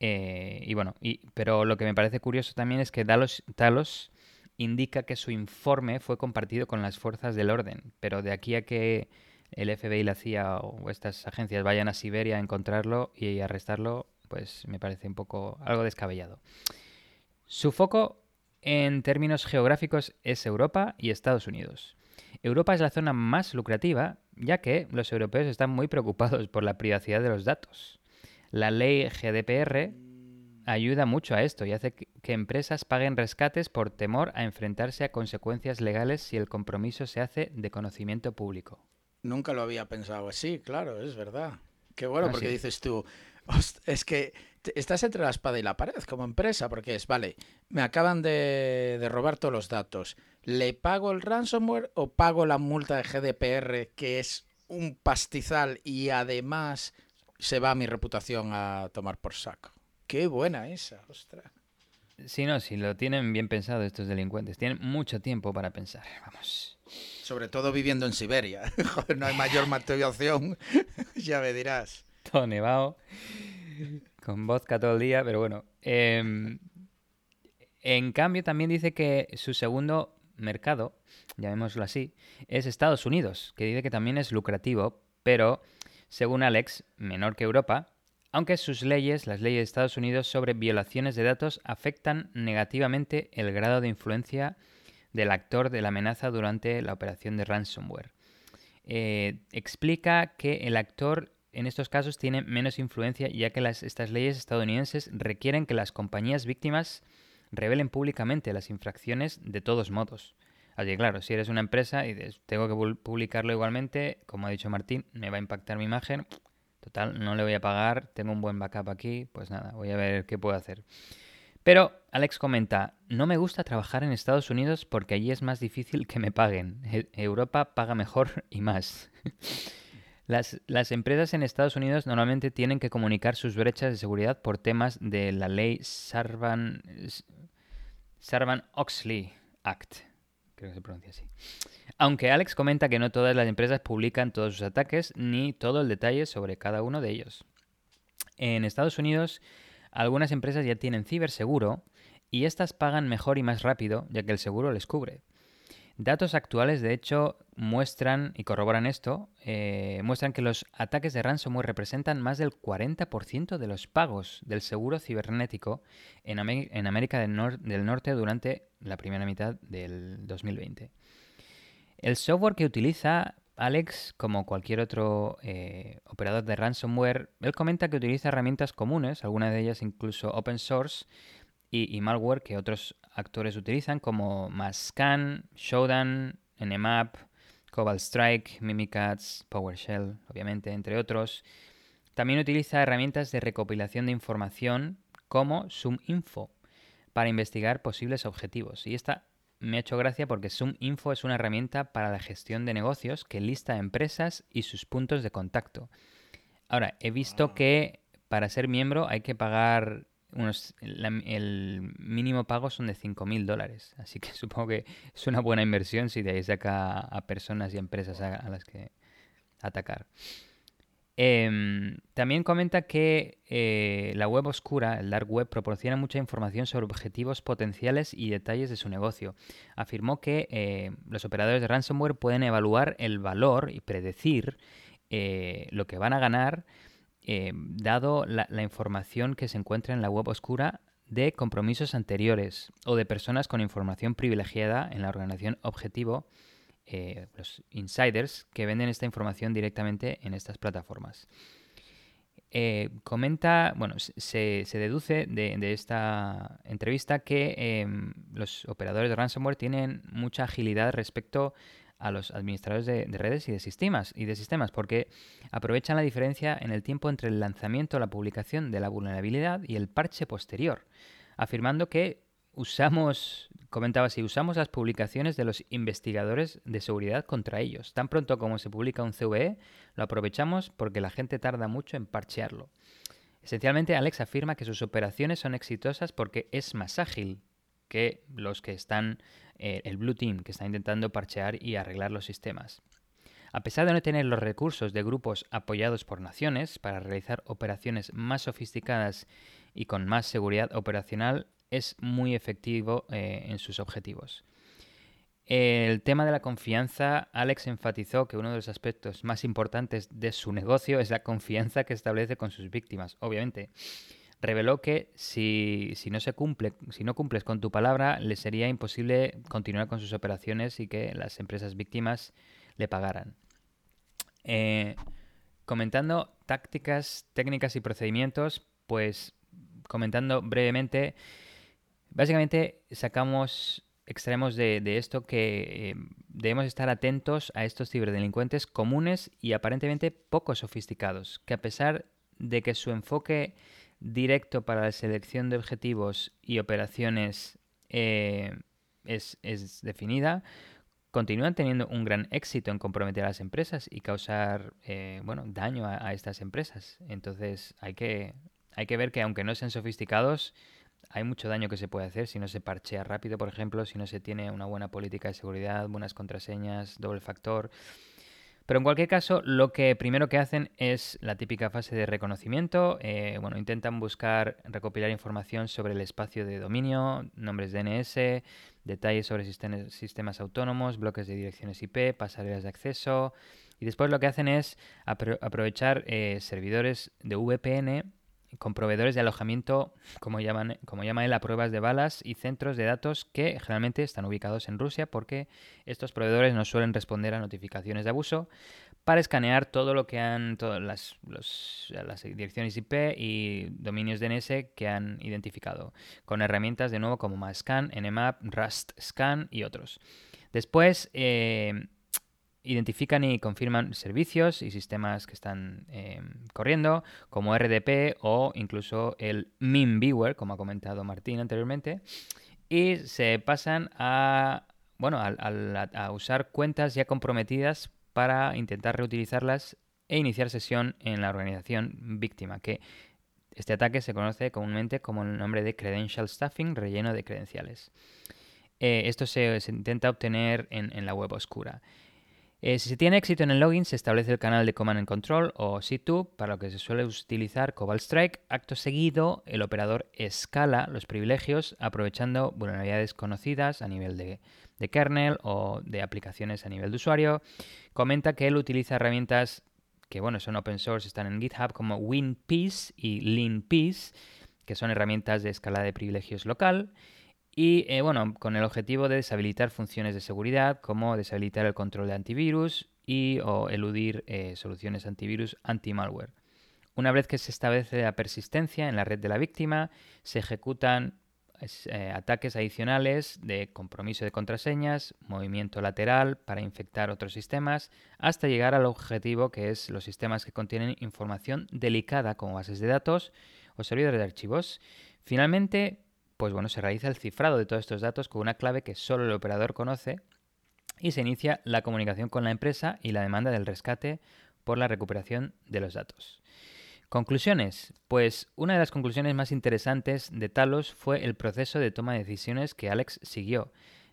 [SPEAKER 3] Eh, y bueno, y, pero lo que me parece curioso también es que Talos, Talos indica que su informe fue compartido con las fuerzas del orden, pero de aquí a que el FBI, la CIA o estas agencias vayan a Siberia a encontrarlo y arrestarlo, pues me parece un poco algo descabellado. Su foco en términos geográficos es Europa y Estados Unidos. Europa es la zona más lucrativa, ya que los europeos están muy preocupados por la privacidad de los datos. La ley GDPR ayuda mucho a esto y hace que empresas paguen rescates por temor a enfrentarse a consecuencias legales si el compromiso se hace de conocimiento público.
[SPEAKER 1] Nunca lo había pensado así, claro, es verdad. Qué bueno,
[SPEAKER 3] Ah,
[SPEAKER 1] porque
[SPEAKER 3] sí.
[SPEAKER 1] dices tú, "Host- es que estás entre la espada y la pared como empresa, porque es, vale, me acaban de, de robar todos los datos. ¿Le pago el ransomware o pago la multa de GDPR, que es un pastizal y además se va mi reputación a tomar por saco? Qué buena esa, ostras.
[SPEAKER 3] Si no, si lo tienen bien pensado estos delincuentes, tienen mucho tiempo para pensar. Vamos.
[SPEAKER 1] Sobre todo viviendo en Siberia. [LAUGHS] Joder, no hay mayor motivación, [LAUGHS] ya me dirás.
[SPEAKER 3] Todo nevado, con vodka todo el día, pero bueno. Em, en cambio, también dice que su segundo mercado, llamémoslo así, es Estados Unidos, que dice que también es lucrativo, pero, según Alex, menor que Europa, aunque sus leyes, las leyes de Estados Unidos sobre violaciones de datos, afectan negativamente el grado de influencia del actor de la amenaza durante la operación de ransomware. Eh, explica que el actor en estos casos tiene menos influencia ya que estas leyes estadounidenses requieren que las compañías víctimas revelen públicamente las infracciones de todos modos. Así claro, si eres una empresa y tengo que pu- publicarlo igualmente, como ha dicho Martín, me va a impactar mi imagen, total, no le voy a pagar, tengo un buen backup aquí, pues nada, voy a ver qué puedo hacer. Pero Alex comenta, no me gusta trabajar en Estados Unidos porque allí es más difícil que me paguen. E- Europa paga mejor [LAUGHS] y más. [LAUGHS] Las, las empresas en Estados Unidos normalmente tienen que comunicar sus brechas de seguridad por temas de la ley Sarban, Sarban-Oxley Act. Creo que se pronuncia así. Aunque Alex comenta que no todas las empresas publican todos sus ataques ni todo el detalle sobre cada uno de ellos. En Estados Unidos, algunas empresas ya tienen ciberseguro y estas pagan mejor y más rápido, ya que el seguro les cubre. Datos actuales, de hecho, muestran, y corroboran esto, eh, muestran que los ataques de ransomware representan más del 40% de los pagos del seguro cibernético en, Amé- en América del Norte durante la primera mitad del 2020. El software que utiliza Alex, como cualquier otro eh, operador de ransomware, él comenta que utiliza herramientas comunes, algunas de ellas incluso open source, y, y malware que otros actores utilizan, como Mascan, Shodan, Nmap, Cobalt Strike, Mimikatz, PowerShell, obviamente, entre otros. También utiliza herramientas de recopilación de información como SumInfo para investigar posibles objetivos. Y esta me ha hecho gracia porque SumInfo es una herramienta para la gestión de negocios que lista empresas y sus puntos de contacto. Ahora, he visto que para ser miembro hay que pagar unos, el mínimo pago son de 5.000 dólares. Así que [LAUGHS] supongo que es una buena inversión si de ahí saca a personas y empresas a, a las que atacar. Em, también comenta que eh, la web oscura, el dark web, proporciona mucha información sobre objetivos potenciales y detalles de su negocio. Afirmó que eh, los operadores de ransomware pueden evaluar el valor y predecir eh, lo que van a ganar eh, dado la, información que se encuentra en la web oscura de compromisos anteriores o de personas con información privilegiada en la organización objetivo, eh, los insiders que venden esta información directamente en estas plataformas. Eh, comenta, bueno, se, se deduce de, de esta entrevista que eh, los operadores de ransomware tienen mucha agilidad respecto a los administradores de, redes y de sistemas y de sistemas porque aprovechan la diferencia en el tiempo entre el lanzamiento la publicación de la vulnerabilidad y el parche posterior, afirmando que usamos, comentaba así, usamos las publicaciones de los investigadores de seguridad contra ellos. Tan pronto como se publica un CVE, lo aprovechamos porque la gente tarda mucho en parchearlo. Esencialmente, Alex afirma que sus operaciones son exitosas porque es más ágil que los que están, eh, el Blue Team, que está intentando parchear y arreglar los sistemas. A pesar de no tener los recursos de grupos apoyados por naciones para realizar operaciones más sofisticadas y con más seguridad operacional, es muy efectivo eh, en sus objetivos. El tema de la confianza, Alex enfatizó que uno de los aspectos más importantes de su negocio es la confianza que establece con sus víctimas. Obviamente, reveló que si, no se cumple, si no cumples con tu palabra, le sería imposible continuar con sus operaciones y que las empresas víctimas le pagaran. Eh, comentando tácticas, técnicas y procedimientos, pues comentando brevemente, básicamente sacamos, extraemos de, esto que eh, debemos estar atentos a estos ciberdelincuentes comunes y aparentemente poco sofisticados, que a pesar de que su enfoque directo para la selección de objetivos y operaciones eh, es, definida, continúan teniendo un gran éxito en comprometer a las empresas y causar eh, bueno, daño a, estas empresas. Entonces hay que, hay que ver que aunque no sean sofisticados, hay mucho daño que se puede hacer si no se parchea rápido, por ejemplo, si no se tiene una buena política de seguridad, buenas contraseñas, doble factor. Pero en cualquier caso, lo que primero que hacen es la típica fase de reconocimiento. Eh, bueno, intentan buscar recopilar información sobre el espacio de dominio, nombres DNS, detalles sobre sistemas, autónomos, bloques de direcciones IP, pasarelas de acceso. Y después lo que hacen es aprovechar eh, servidores de VPN con proveedores de alojamiento, como llaman, como llama él, a pruebas de balas y centros de datos que generalmente están ubicados en Rusia porque estos proveedores no suelen responder a notificaciones de abuso para escanear todo lo que han, todas las, las direcciones IP y dominios DNS que han identificado, con herramientas de nuevo como MASCAN, Nmap, Rust Scan y otros. Después, eh, identifican y confirman servicios y sistemas que están eh, corriendo, como RDP o incluso el MIM Viewer, como ha comentado Martín anteriormente, y se pasan a, bueno, a, usar cuentas ya comprometidas para intentar reutilizarlas e iniciar sesión en la organización víctima, que este ataque se conoce comúnmente como el nombre de Credential Stuffing, relleno de credenciales. Eh, esto se, intenta obtener en, la web oscura. Eh, si se tiene éxito en el login, se establece el canal de Command and Control o C2, para lo que se suele utilizar Cobalt Strike. Acto seguido, el operador escala los privilegios aprovechando vulnerabilidades conocidas a nivel de, kernel o de aplicaciones a nivel de usuario. Comenta que él utiliza herramientas que bueno, son open source, están en GitHub como WinPeace y LeanPeace, que son herramientas de escala de privilegios local. Y eh, bueno, con el objetivo de deshabilitar funciones de seguridad como deshabilitar el control de antivirus y o eludir eh, soluciones antivirus anti-malware. Una vez que se establece la persistencia en la red de la víctima, se ejecutan eh, ataques adicionales de compromiso de contraseñas, movimiento lateral para infectar otros sistemas, hasta llegar al objetivo que es los sistemas que contienen información delicada como bases de datos o servidores de archivos. Finalmente, pues bueno, se realiza el cifrado de todos estos datos con una clave que solo el operador conoce y se inicia la comunicación con la empresa y la demanda del rescate por la recuperación de los datos. Conclusiones. Pues una de las conclusiones más interesantes de Talos fue el proceso de toma de decisiones que Alex siguió.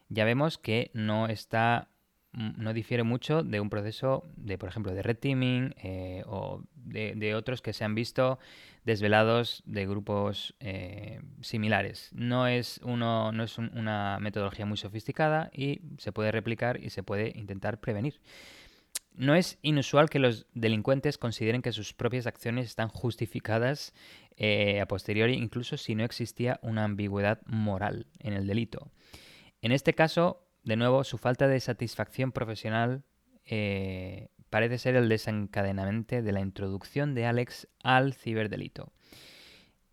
[SPEAKER 3] Ya vemos que no está no difiere mucho de un proceso de, por ejemplo, de red teaming eh, o de, otros que se han visto desvelados de grupos eh, similares. No es, uno, no es una metodología muy sofisticada y se puede replicar y se puede intentar prevenir. No es inusual que los delincuentes consideren que sus propias acciones están justificadas eh, a posteriori, incluso si no existía una ambigüedad moral en el delito. En este caso, de nuevo, su falta de satisfacción profesional eh, parece ser el desencadenante de la introducción de Alex al ciberdelito.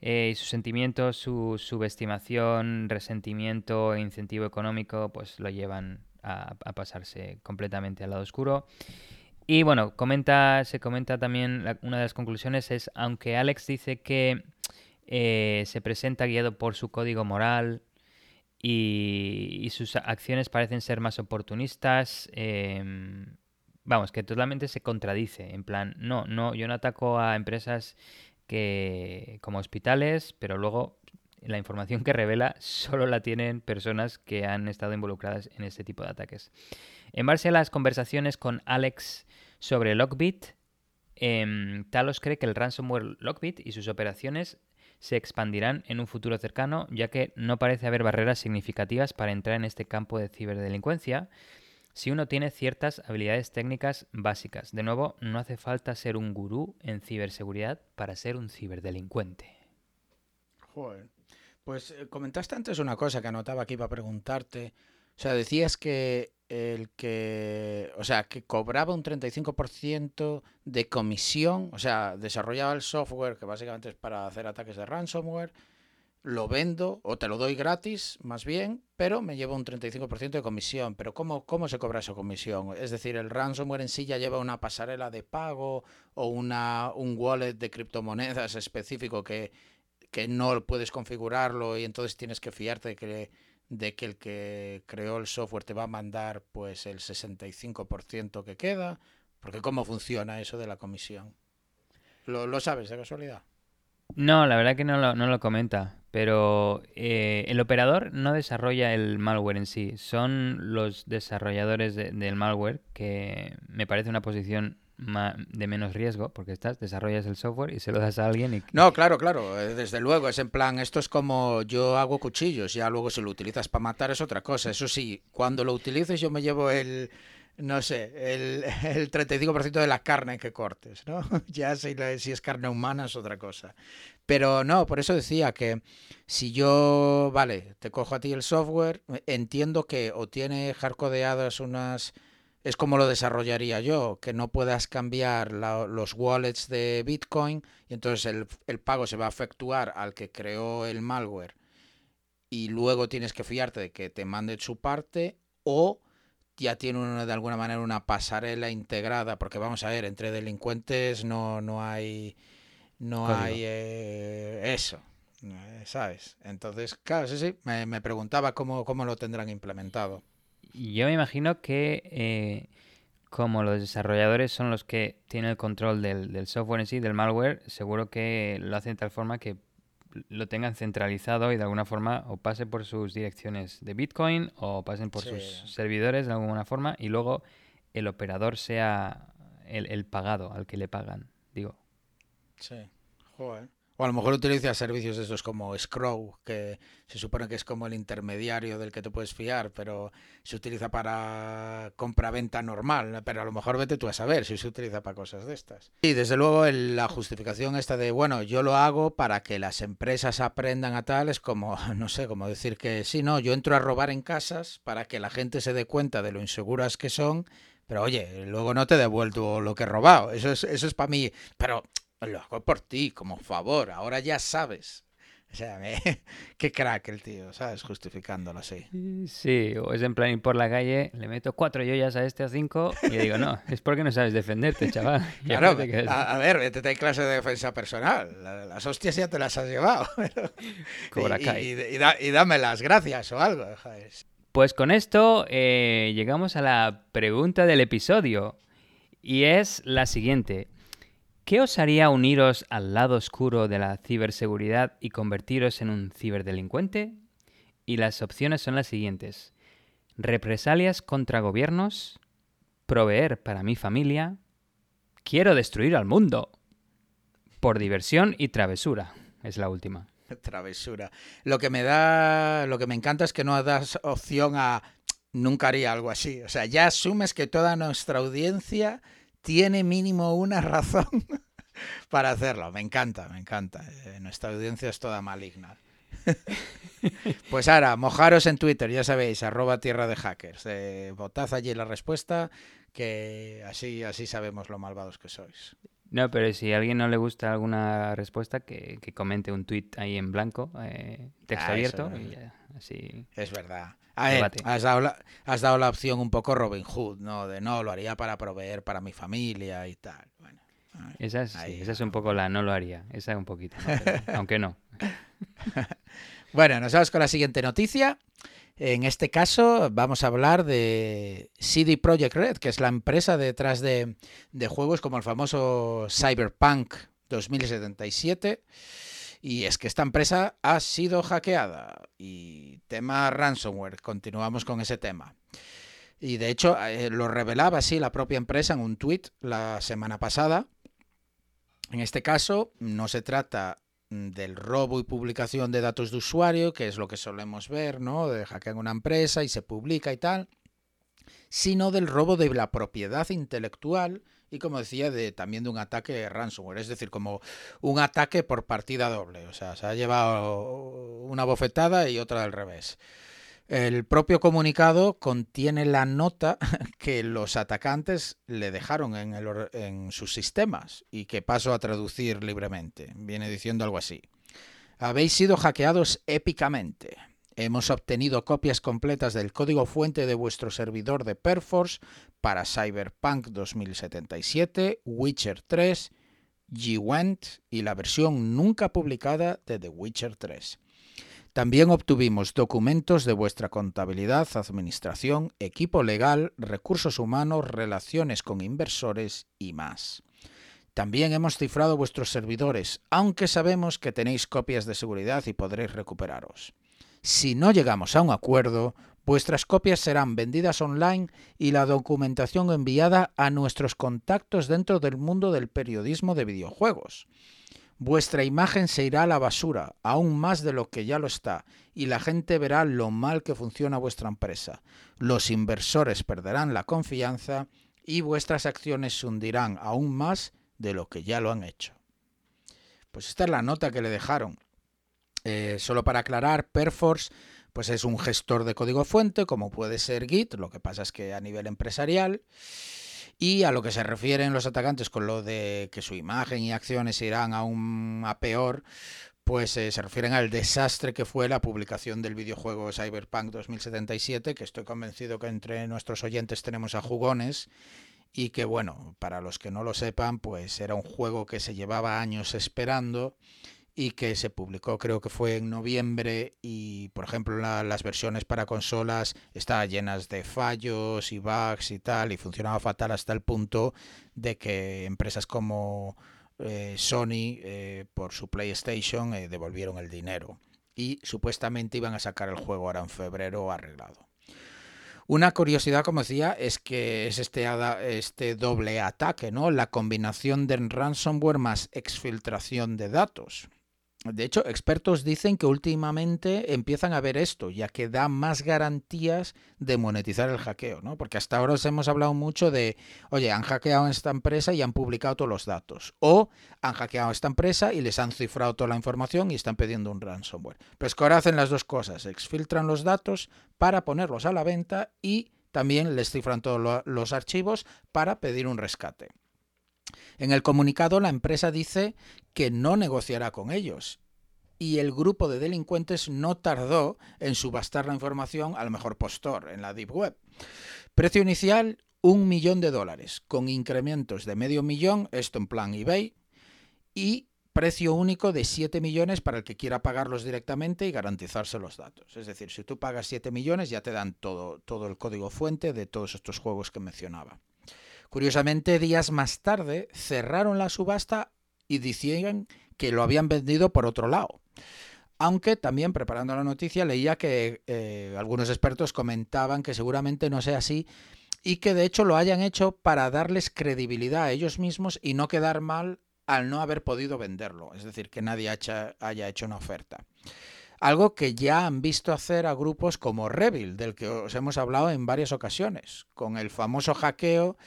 [SPEAKER 3] Eh, y sus sentimientos, su subestimación, resentimiento e incentivo económico, pues lo llevan a, pasarse completamente al lado oscuro. Y bueno, comenta, se comenta también, una de las conclusiones es, aunque Alex dice que eh, se presenta guiado por su código moral y, sus acciones parecen ser más oportunistas, em, vamos, que totalmente se contradice. En plan, no, no, yo no ataco a empresas que como hospitales, pero luego la información que revela [LAUGHS] solo la tienen personas que han estado involucradas en este tipo de ataques. En base a las conversaciones con Alex sobre Lockbit, eh, Talos cree que el ransomware Lockbit y sus operaciones se expandirán en un futuro cercano, ya que no parece haber barreras significativas para entrar en este campo de ciberdelincuencia si uno tiene ciertas habilidades técnicas básicas. De nuevo, no hace falta ser un gurú en ciberseguridad para ser un ciberdelincuente.
[SPEAKER 1] Joder. Pues eh, comentaste antes una cosa que anotaba aquí para preguntarte. O sea, decías que el que, o sea, que cobraba un 35% de comisión, o sea, desarrollaba el software que básicamente es para hacer ataques de ransomware, lo vendo o te lo doy gratis, más bien, pero me lleva un 35% de comisión. Pero ¿cómo, ¿cómo se cobra esa comisión? Es decir, el ransomware en sí ya lleva una pasarela de pago o una, un wallet de criptomonedas específico que, que no puedes configurarlo y entonces tienes que fiarte de que, de que el que creó el software te va a mandar pues el 65% que queda. Porque ¿cómo funciona eso de la comisión? ¿Lo, lo sabes de casualidad?
[SPEAKER 3] No, la verdad que no lo, no lo comenta, pero eh, el operador no desarrolla el malware en sí, son los desarrolladores del malware, que me parece una posición de menos riesgo, porque estás, desarrollas el software y se lo das a alguien y...
[SPEAKER 1] No, claro, claro, eh, desde luego, es en plan, esto es como yo hago cuchillos, ya luego si lo utilizas para matar es otra cosa, eso sí, cuando lo utilices yo me llevo el, no sé, el, [LAUGHS] el 35% de la carne que cortes, ¿no? [LAUGHS] ya si, si es carne humana es otra cosa. Pero no, por eso decía que si yo, vale, te cojo a ti el software, entiendo que o tiene hardcodeadas unas... Es como lo desarrollaría yo, que no puedas cambiar los wallets de Bitcoin y entonces el, el pago se va a efectuar al que creó el malware y luego tienes que fiarte de que te mande su parte o ya tiene una, de alguna manera una pasarela integrada, porque vamos a ver, entre delincuentes no, no hay, no hay eh, eso, eh, ¿sabes? Entonces, claro, sí, sí, me, preguntaba cómo, cómo, lo tendrán implementado.
[SPEAKER 3] Yo me imagino que eh, como los desarrolladores son los que tienen el control del, del software en sí, del malware, seguro que lo hacen de tal forma que lo tengan centralizado y de alguna forma o pase por sus direcciones de Bitcoin o pasen por sus servidores de alguna forma y luego el operador sea el, el pagado al que le pagan, digo.
[SPEAKER 1] Sí, joder. O a lo mejor utiliza servicios de esos como Scrow, que se supone que es como el intermediario del que te puedes fiar, pero se utiliza para compra-venta normal. Pero a lo mejor vete tú a saber si se utiliza para cosas de estas. Y desde luego la justificación esta de, bueno, yo lo hago para que las empresas aprendan a tal, es como, [LAUGHS] no sé, como decir que sí, no, yo entro a robar en casas para que la gente se dé cuenta de lo inseguras que son pero oye, luego no te devuelvo lo que he robado. Eso es, eso es para mí. Pero lo hago por ti, como favor, ahora ya sabes. O sea, [LAUGHS] qué crack el tío, ¿sabes? Justificándolo así.
[SPEAKER 3] Sí, o es en plan ir por la calle, le meto cuatro yoyas a este o cinco y digo, no, [LAUGHS] es porque no sabes defenderte, chaval. [LAUGHS]
[SPEAKER 1] Claro, a, ver, vete hay clase de defensa personal. Las hostias ya te las has llevado. y, y, dame las gracias o algo.
[SPEAKER 3] Pues con esto eh, llegamos a la pregunta del episodio y es la siguiente. ¿Qué os haría uniros al lado oscuro de la ciberseguridad y convertiros en un ciberdelincuente? Y las opciones son las siguientes. Represalias contra gobiernos, proveer para mi familia, quiero destruir al mundo. Por diversión y travesura. Es la última. [LAUGHS]
[SPEAKER 1] Travesura. Lo que me da, lo que me encanta es que no das opción a nunca haría algo así. O sea, ya asumes que toda nuestra audiencia tiene mínimo una razón [LAUGHS] para hacerlo. Me encanta, me encanta. Eh, nuestra audiencia es toda maligna. [LAUGHS] pues ahora, mojaros en Twitter, ya sabéis, arroba tierra de hackers. Eh, votad allí la respuesta, que así, así sabemos lo malvados que sois.
[SPEAKER 3] No, pero si a alguien no le gusta alguna respuesta, que, comente un tweet ahí en blanco, eh, texto ah, abierto, y ya, así.
[SPEAKER 1] Es verdad. has, dado la, has dado la opción un poco Robin Hood, ¿no? De no, lo haría para proveer para mi familia y tal. Bueno,
[SPEAKER 3] esa, es, esa es un poco la no lo haría, esa es un poquito, [LAUGHS] aunque no.
[SPEAKER 1] bueno, nos vamos con la siguiente noticia. En este caso vamos a hablar de CD Projekt Red, que es la empresa detrás de, juegos como el famoso Cyberpunk 2077. Y es que esta empresa ha sido hackeada. Y tema ransomware, continuamos con ese tema. Y de hecho eh, lo revelaba así la propia empresa en un tweet la semana pasada. En este caso no se trata del robo y publicación de datos de usuario, que es lo que solemos ver, ¿no? De hackean una empresa y se publica y tal, sino del robo de la propiedad intelectual y, como decía, de, también de un ataque ransomware, es decir, como un ataque por partida doble, o sea, se ha llevado una bofetada y otra del revés. El propio comunicado contiene la nota [LAUGHS] que los atacantes le dejaron en, sus sistemas y que paso a traducir libremente. Viene diciendo algo así. Habéis sido hackeados épicamente. Hemos obtenido copias completas del código fuente de vuestro servidor de Perforce para Cyberpunk 2077, Witcher 3, Gwent y la versión nunca publicada de The Witcher 3. También obtuvimos documentos de vuestra contabilidad, administración, equipo legal, recursos humanos, relaciones con inversores y más. También hemos cifrado vuestros servidores, aunque sabemos que tenéis copias de seguridad y podréis recuperaros. Si no llegamos a un acuerdo, vuestras copias serán vendidas online y la documentación enviada a nuestros contactos dentro del mundo del periodismo de videojuegos. Vuestra imagen se irá a la basura, aún más de lo que ya lo está, y la gente verá lo mal que funciona vuestra empresa. Los inversores perderán la confianza y vuestras acciones se hundirán aún más de lo que ya lo han hecho. Pues esta es la nota que le dejaron. Eh, solo para aclarar, Perforce pues es un gestor de código fuente, como puede ser Git, lo que pasa es que a nivel empresarial. Y a lo que se refieren los atacantes con lo de que su imagen y acciones irán aún a peor, pues eh, se refieren al desastre que fue la publicación del videojuego Cyberpunk 2077, que estoy convencido que entre nuestros oyentes tenemos a jugones y que bueno, para los que no lo sepan, pues era un juego que se llevaba años esperando y que se publicó creo que fue en noviembre y por ejemplo las versiones para consolas estaban llenas de fallos y bugs y tal y funcionaba fatal hasta el punto de que empresas como eh, Sony eh, por su PlayStation eh, devolvieron el dinero y supuestamente iban a sacar el juego ahora en febrero arreglado. Una curiosidad, como decía, es que es este, este doble ataque, ¿no? La combinación de ransomware más exfiltración de datos. De hecho, expertos dicen que últimamente empiezan a ver esto, ya que da más garantías de monetizar el hackeo, ¿no? Porque hasta ahora os hemos hablado mucho de, oye, han hackeado esta empresa y han publicado todos los datos. O han hackeado esta empresa y les han cifrado toda la información y están pidiendo un ransomware. Pues que ahora hacen las dos cosas, exfiltran los datos para ponerlos a la venta y también les cifran todos los archivos para pedir un rescate. En el comunicado la empresa dice que no negociará con ellos y el grupo de delincuentes no tardó en subastar la información al mejor postor en la Deep Web. Precio inicial, un millón de dólares, con incrementos de medio millón, esto en plan eBay, y precio único de 7 millones para el que quiera pagarlos directamente y garantizarse los datos. Es decir, si tú pagas 7 millones ya te dan todo, todo el código fuente de todos estos juegos que mencionaba. Curiosamente, días más tarde cerraron la subasta y decían que lo habían vendido por otro lado. Aunque también preparando la noticia leía que eh, algunos expertos comentaban que seguramente no sea así y que de hecho lo hayan hecho para darles credibilidad a ellos mismos y no quedar mal al no haber podido venderlo, es decir, que nadie haya hecho una oferta. Algo que ya han visto hacer a grupos como Revil, del que os hemos hablado en varias ocasiones, con el famoso hackeo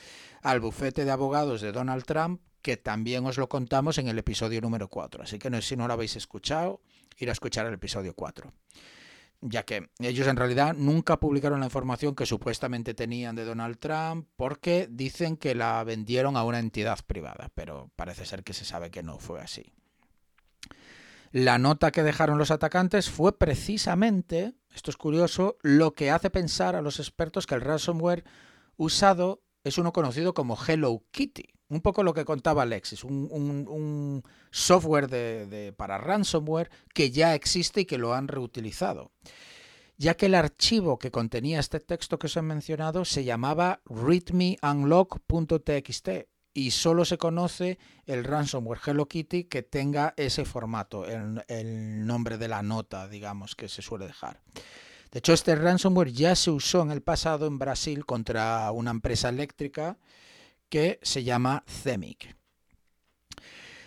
[SPEAKER 1] al bufete de abogados de Donald Trump, que también os lo contamos en el episodio número 4. Así que si no lo habéis escuchado, ir a escuchar el episodio 4. ya que ellos en realidad nunca publicaron la información que supuestamente tenían de Donald Trump porque dicen que la vendieron a una entidad privada, pero parece ser que se sabe que no fue así. La nota que dejaron los atacantes fue precisamente, esto es curioso, lo que hace pensar a los expertos que el ransomware usado es uno conocido como Hello Kitty. Un poco lo que contaba Alexis, un, software de, para ransomware que ya existe y que lo han reutilizado. Ya que el archivo que contenía este texto que os he mencionado se llamaba readmeunlock.txt y solo se conoce el ransomware Hello Kitty que tenga ese formato, el, nombre de la nota, digamos, que se suele dejar. De hecho, este ransomware ya se usó en el pasado en Brasil contra una empresa eléctrica que se llama CEMIC.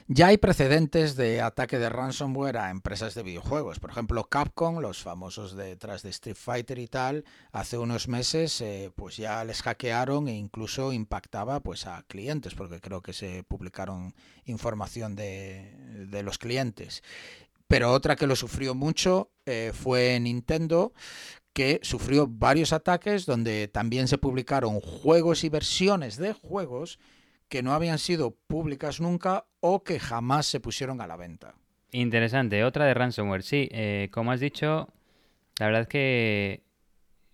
[SPEAKER 1] Ya hay precedentes de ataque de ransomware a empresas de videojuegos. Por ejemplo, Capcom, los famosos detrás de Street Fighter y tal, hace unos meses eh, pues ya les hackearon e incluso impactaba pues a clientes, porque creo que se publicaron información de, los clientes. Pero otra que lo sufrió mucho eh, fue Nintendo, que sufrió varios ataques donde también se publicaron juegos y versiones de juegos que no habían sido públicas nunca o que jamás se pusieron a la venta.
[SPEAKER 3] Interesante, otra de ransomware. Sí, eh, como has dicho, la verdad es que...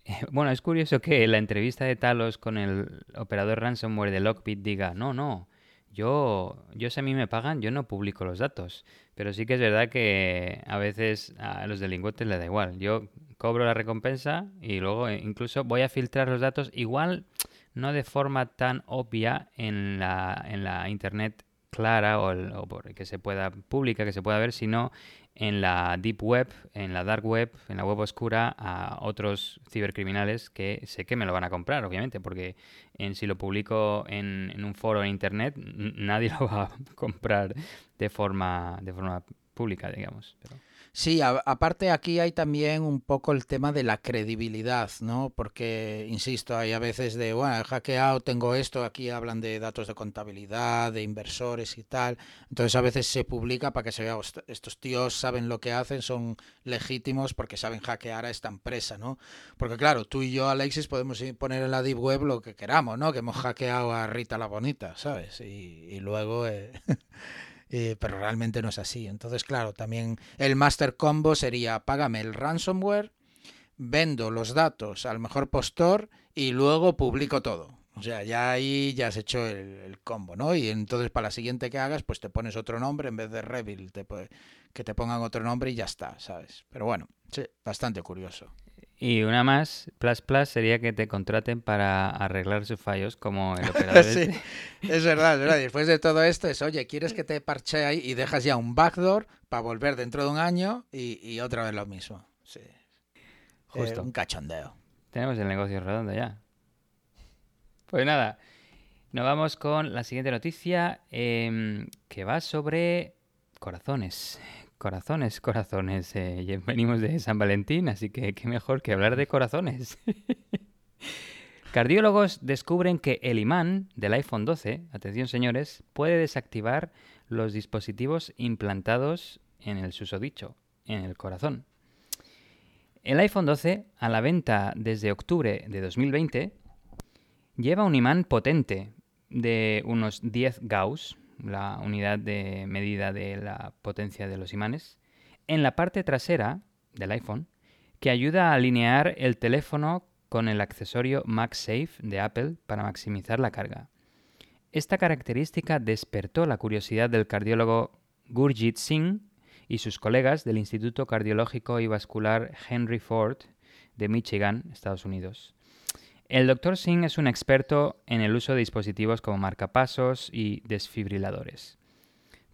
[SPEAKER 3] [LAUGHS] Bueno, es curioso que la entrevista de Talos con el operador ransomware de Lockbit diga, no, no, yo, yo si a mí me pagan, yo no publico los datos. Pero sí que es verdad que a veces a los delincuentes les da igual. Yo cobro la recompensa y luego incluso voy a filtrar los datos. Igual no de forma tan obvia en la, en la internet clara o, que se pueda pública, que se pueda ver, sino en la deep web, en la dark web, en la web oscura a otros cibercriminales que sé que me lo van a comprar, obviamente, porque en, si lo publico en, en un foro en internet, nadie [LAUGHS] lo va a comprar de forma, de forma pública, digamos. Pero...
[SPEAKER 1] Sí, aparte aquí hay también un poco el tema de la credibilidad, ¿no? Porque, insisto, hay a veces de, bueno, he hackeado, tengo esto, aquí hablan de datos de contabilidad, de inversores y tal. Entonces a veces se publica para que se vea, estos tíos saben lo que hacen, son legítimos porque saben hackear a esta empresa, ¿no? Porque claro, tú y yo, Alexis, podemos poner en la Deep Web lo que queramos, ¿no? Que hemos hackeado a Rita la Bonita, ¿sabes? Y, luego... Eh, [LAUGHS] Eh, pero realmente no es así. Entonces, claro, también el master combo sería págame el ransomware, vendo los datos al mejor postor y luego publico todo. O sea, ya ahí ya has hecho el, combo, ¿no? Y entonces para la siguiente que hagas, pues te pones otro nombre en vez de Revil, que te pongan otro nombre y ya está, ¿sabes? Pero bueno, sí, bastante curioso.
[SPEAKER 3] Y una más, plus plus, sería que te contraten para arreglar sus fallos como el [LAUGHS] operador.
[SPEAKER 1] sí,
[SPEAKER 3] este.
[SPEAKER 1] es verdad, es verdad. Después de todo esto es, oye, ¿quieres que te parche ahí y dejas ya un backdoor para volver dentro de un año y, otra vez lo mismo? Sí. Justo. un cachondeo.
[SPEAKER 3] Tenemos el negocio redondo ya. Pues nada, nos vamos con la siguiente noticia em, que va sobre corazones. Corazones, corazones. Eh, venimos de San Valentín, así que qué mejor que hablar de corazones. [LAUGHS] Cardiólogos descubren que el imán del iPhone 12, atención señores, puede desactivar los dispositivos implantados en el susodicho, en el corazón. El iPhone 12, a la venta desde octubre de 2020, lleva un imán potente de unos 10 Gauss, la unidad de medida de la potencia de los imanes, en la parte trasera del iPhone, que ayuda a alinear el teléfono con el accesorio MagSafe de Apple para maximizar la carga. Esta característica despertó la curiosidad del cardiólogo Gurjit Singh y sus colegas del Instituto Cardiológico y Vascular Henry Ford de Michigan, Estados Unidos. El Dr. Singh es un experto en el uso de dispositivos como marcapasos y desfibriladores.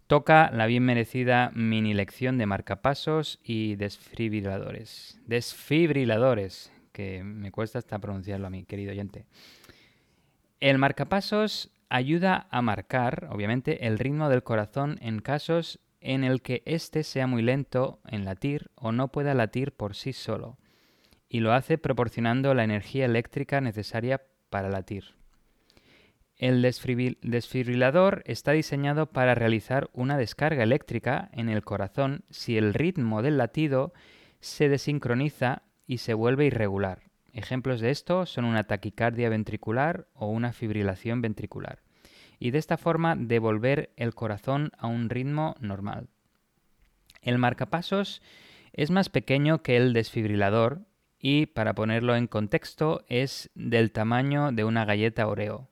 [SPEAKER 3] Toca la bien merecida mini lección de marcapasos y desfibriladores. Desfibriladores, que me cuesta hasta pronunciarlo a mi querido oyente. El marcapasos ayuda a marcar, obviamente, el ritmo del corazón en casos en el que éste sea muy lento en latir o no pueda latir por sí solo y lo hace proporcionando la energía eléctrica necesaria para latir. El desfibrilador está diseñado para realizar una descarga eléctrica en el corazón si el ritmo del latido se desincroniza y se vuelve irregular. Ejemplos de esto son una taquicardia ventricular o una fibrilación ventricular. Y de esta forma devolver el corazón a un ritmo normal. El marcapasos es más pequeño que el desfibrilador y, para ponerlo en contexto, es del tamaño de una galleta Oreo.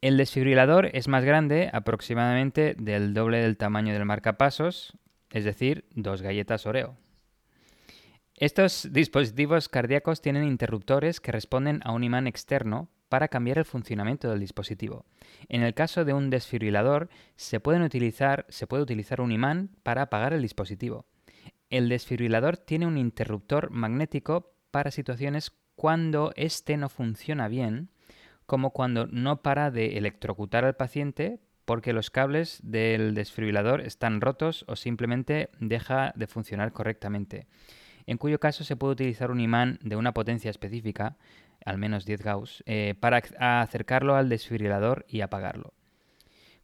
[SPEAKER 3] El desfibrilador es más grande, aproximadamente del doble del tamaño del marcapasos, es decir, dos galletas Oreo. Estos dispositivos cardíacos tienen interruptores que responden a un imán externo para cambiar el funcionamiento del dispositivo. En el caso de un desfibrilador, se, se puede utilizar un imán para apagar el dispositivo. El desfibrilador tiene un interruptor magnético para situaciones cuando éste no funciona bien, como cuando no para de electrocutar al paciente porque los cables del desfibrilador están rotos o simplemente deja de funcionar correctamente en cuyo caso se puede utilizar un imán de una potencia específica, al menos 10 Gauss, eh, para acercarlo al desfibrilador y apagarlo.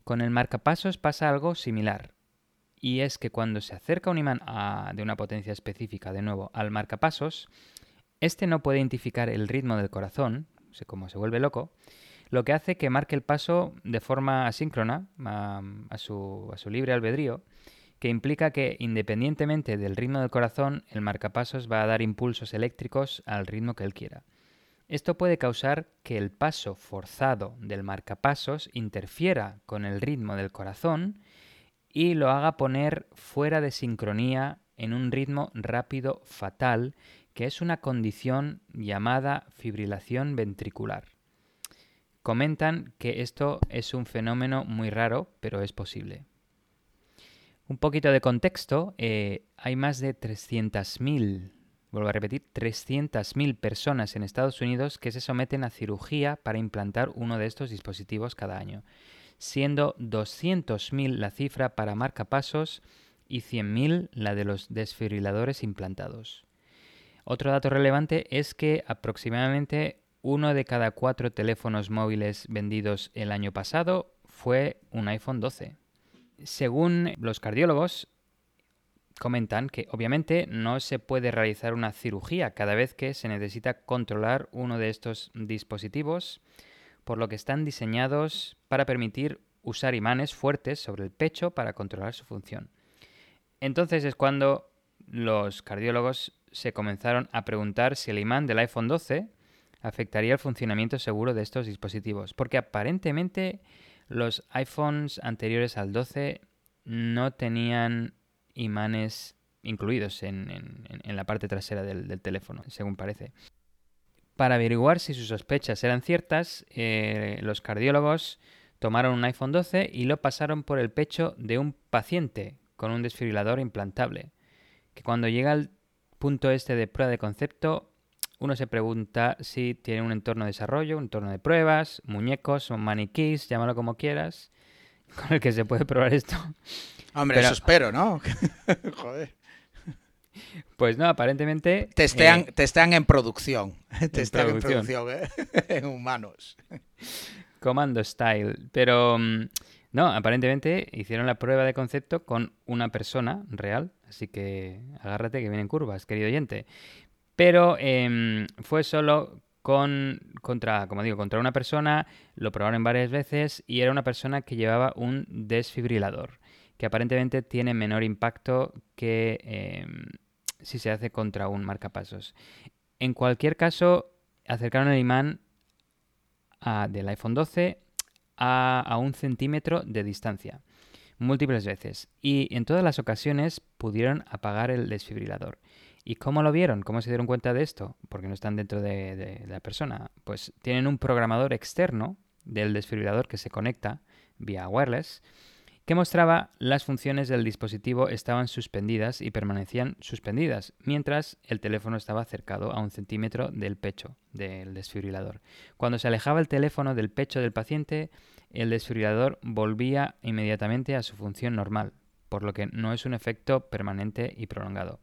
[SPEAKER 3] Con el marcapasos pasa algo similar, y es que cuando se acerca un imán de una potencia específica, de nuevo, al marcapasos, este no puede identificar el ritmo del corazón, como se vuelve loco, lo que hace que marque el paso de forma asíncrona, a su libre albedrío, que implica que independientemente del ritmo del corazón, el marcapasos va a dar impulsos eléctricos al ritmo que él quiera. Esto puede causar que el paso forzado del marcapasos interfiera con el ritmo del corazón y lo haga poner fuera de sincronía en un ritmo rápido fatal, que es una condición llamada fibrilación ventricular. Comentan que esto es un fenómeno muy raro, pero es posible. Un poquito de contexto, eh, hay más de 300.000, vuelvo a repetir, 300.000 personas en Estados Unidos que se someten a cirugía para implantar uno de estos dispositivos cada año, siendo 200.000 la cifra para marcapasos y 100.000 la de los desfibriladores implantados. Otro dato relevante es que aproximadamente uno de cada cuatro teléfonos móviles vendidos el año pasado fue un iPhone 12. Según los cardiólogos, comentan que obviamente no se puede realizar una cirugía cada vez que se necesita controlar uno de estos dispositivos, por lo que están diseñados para permitir usar imanes fuertes sobre el pecho para controlar su función. Entonces es cuando los cardiólogos se comenzaron a preguntar si el imán del iPhone 12 afectaría el funcionamiento seguro de estos dispositivos, porque aparentemente los iPhones anteriores al 12 no tenían imanes incluidos en, la parte trasera del, teléfono, según parece. Para averiguar si sus sospechas eran ciertas, eh, los cardiólogos tomaron un iPhone 12 y lo pasaron por el pecho de un paciente con un desfibrilador implantable, que cuando llega al punto este de prueba de concepto uno se pregunta si tiene un entorno de desarrollo, un entorno de pruebas, muñecos o maniquís, llámalo como quieras, [LAUGHS] con el que se puede probar esto.
[SPEAKER 1] Hombre, eso espero, ¿no? [LAUGHS] Joder.
[SPEAKER 3] Pues no, aparentemente...
[SPEAKER 1] Testean, eh, testean en producción. [LAUGHS] Testean en producción, ¿eh? [LAUGHS] en humanos.
[SPEAKER 3] Comando style. Pero mm, no, aparentemente hicieron la prueba de concepto con una persona real. Así que agárrate que vienen curvas, querido oyente. Pero em, fue solo con, contra, como digo, contra una persona, lo probaron varias veces y era una persona que llevaba un desfibrilador, que aparentemente tiene menor impacto que em, si se hace contra un marcapasos. En cualquier caso, acercaron el imán del iPhone 12 a, a un centímetro de distancia, múltiples veces, y en todas las ocasiones pudieron apagar el desfibrilador. ¿Y cómo lo vieron? ¿Cómo se dieron cuenta de esto? Porque no están dentro de, la persona. Pues tienen un programador externo del desfibrilador que se conecta vía wireless que mostraba las funciones del dispositivo estaban suspendidas y permanecían suspendidas, mientras el teléfono estaba acercado a un centímetro del pecho del desfibrilador. Cuando se alejaba el teléfono del pecho del paciente, el desfibrilador volvía inmediatamente a su función normal, por lo que no es un efecto permanente y prolongado.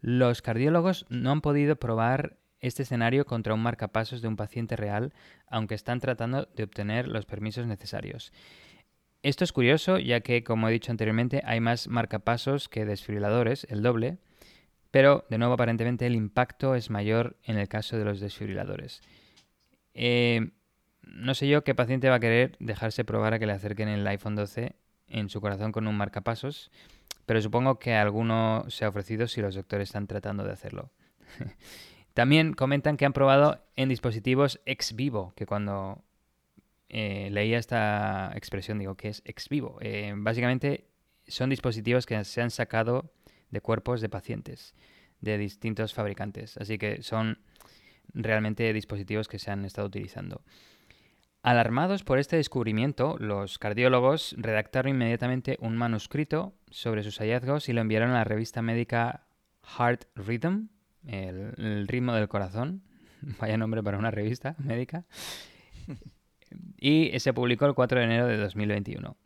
[SPEAKER 3] Los cardiólogos no han podido probar este escenario contra un marcapasos de un paciente real, aunque están tratando de obtener los permisos necesarios. Esto es curioso, ya que, como he dicho anteriormente, hay más marcapasos que desfibriladores, el doble, pero, de nuevo, aparentemente el impacto es mayor en el caso de los desfibriladores. Eh, no sé yo qué paciente va a querer dejarse probar a que le acerquen el iPhone 12 en su corazón con un marcapasos, pero supongo que alguno se ha ofrecido si los doctores están tratando de hacerlo. [LAUGHS] También comentan que han probado en dispositivos ex vivo, que cuando eh, leía esta expresión digo que es ex vivo. Eh, básicamente son dispositivos que se han sacado de cuerpos de pacientes de distintos fabricantes, así que son realmente dispositivos que se han estado utilizando. Alarmados por este descubrimiento, los cardiólogos redactaron inmediatamente un manuscrito sobre sus hallazgos y lo enviaron a la revista médica Heart Rhythm, el, ritmo del corazón, [LAUGHS] vaya nombre para una revista médica, y se publicó el 4 de enero de 2021.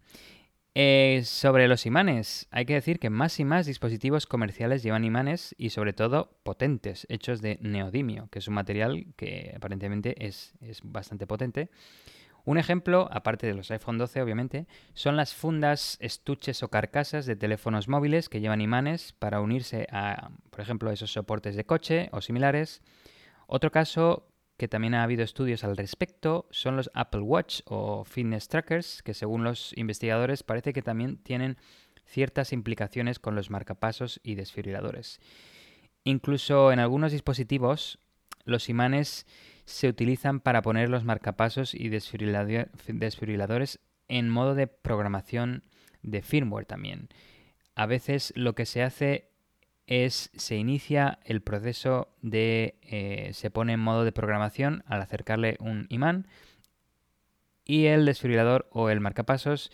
[SPEAKER 3] Eh, sobre los imanes, hay que decir que más y más dispositivos comerciales llevan imanes y sobre todo potentes, hechos de neodimio, que es un material que aparentemente es, es bastante potente. Un ejemplo, aparte de los iPhone 12 obviamente, son las fundas, estuches o carcasas de teléfonos móviles que llevan imanes para unirse a, por ejemplo, esos soportes de coche o similares. Otro caso que también ha habido estudios al respecto son los Apple Watch o Fitness Trackers, que según los investigadores parece que también tienen ciertas implicaciones con los marcapasos y desfibriladores. Incluso en algunos dispositivos, los imanes se utilizan para poner los marcapasos y desfibriladores en modo de programación de firmware también. A veces lo que se hace es se inicia el proceso de eh, se pone en modo de programación al acercarle un imán y el desfibrilador o el marcapasos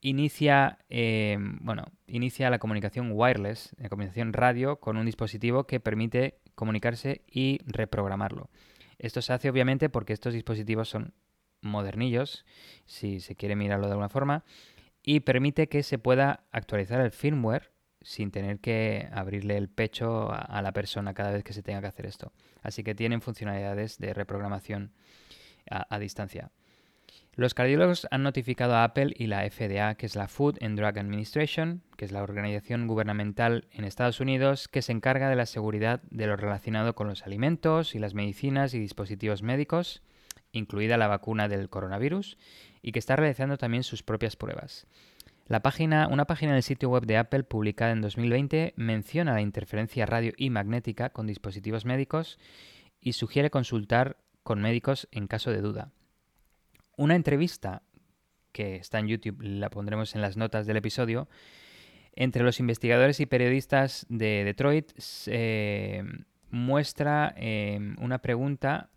[SPEAKER 3] inicia eh, bueno inicia la comunicación wireless la comunicación radio con un dispositivo que permite comunicarse y reprogramarlo. Esto se hace obviamente porque estos dispositivos son modernillos si se quiere mirarlo de alguna forma y permite que se pueda actualizar el firmware sin tener que abrirle el pecho a, la persona cada vez que se tenga que hacer esto. Así que tienen funcionalidades de reprogramación a, distancia. Los cardiólogos han notificado a Apple y la FDA, que es la Food and Drug Administration, que es la organización gubernamental en Estados Unidos que se encarga de la seguridad de lo relacionado con los alimentos y las medicinas y dispositivos médicos, incluida la vacuna del coronavirus, y que está realizando también sus propias pruebas. La página, una página del sitio web de Apple publicada en 2020 menciona la interferencia radio y magnética con dispositivos médicos y sugiere consultar con médicos en caso de duda. Una entrevista que está en YouTube, la pondremos en las notas del episodio, entre los investigadores y periodistas de Detroit muestra eh, una pregunta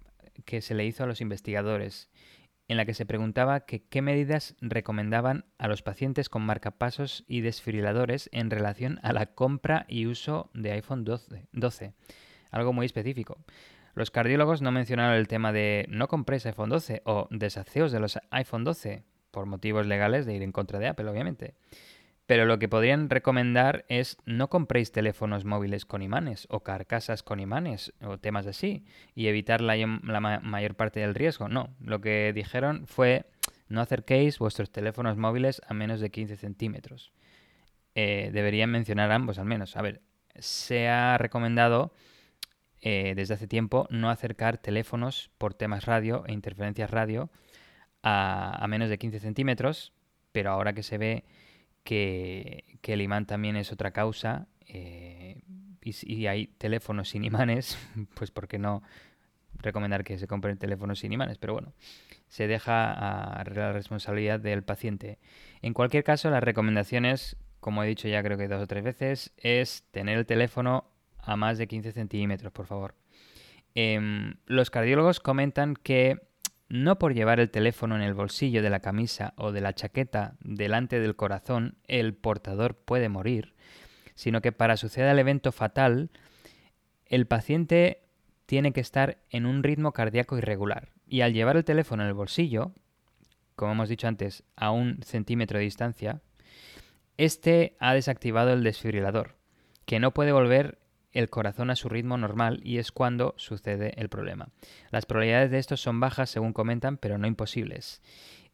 [SPEAKER 3] que se le hizo a los investigadores en la que se preguntaba qué medidas recomendaban a los pacientes con marcapasos y desfibriladores en relación a la compra y uso de iPhone 12, 12, algo muy específico. Los cardiólogos no mencionaron el tema de no compréis iPhone 12 o deshaceos de los iPhone 12 por motivos legales de ir en contra de Apple, obviamente. Pero lo que podrían recomendar es no compréis teléfonos móviles con imanes o carcasas con imanes o temas así y evitar la, mayor parte del riesgo. No, lo que dijeron fue no acerquéis vuestros teléfonos móviles a menos de 15 centímetros. Eh, deberían mencionar ambos al menos. A ver, se ha recomendado eh, desde hace tiempo no acercar teléfonos por temas radio e interferencias radio a, a menos de 15 centímetros, pero ahora que se ve que, el imán también es otra causa eh, y, hay teléfonos sin imanes, [LAUGHS] pues ¿por qué no recomendar que se compren teléfonos sin imanes? Pero bueno, se deja a la responsabilidad del paciente. En cualquier caso, las recomendaciones, como he dicho ya creo que dos o tres veces, es tener el teléfono a más de 15 centímetros, por favor. Em, los cardiólogos comentan que no por llevar el teléfono en el bolsillo de la camisa o de la chaqueta delante del corazón el portador puede morir, sino que para suceder el evento fatal, el paciente tiene que estar en un ritmo cardíaco irregular. Y al llevar el teléfono en el bolsillo, como hemos dicho antes, a un centímetro de distancia, este ha desactivado el desfibrilador, que no puede volver el corazón a su ritmo normal y es cuando sucede el problema. Las probabilidades de esto son bajas según comentan, pero no imposibles.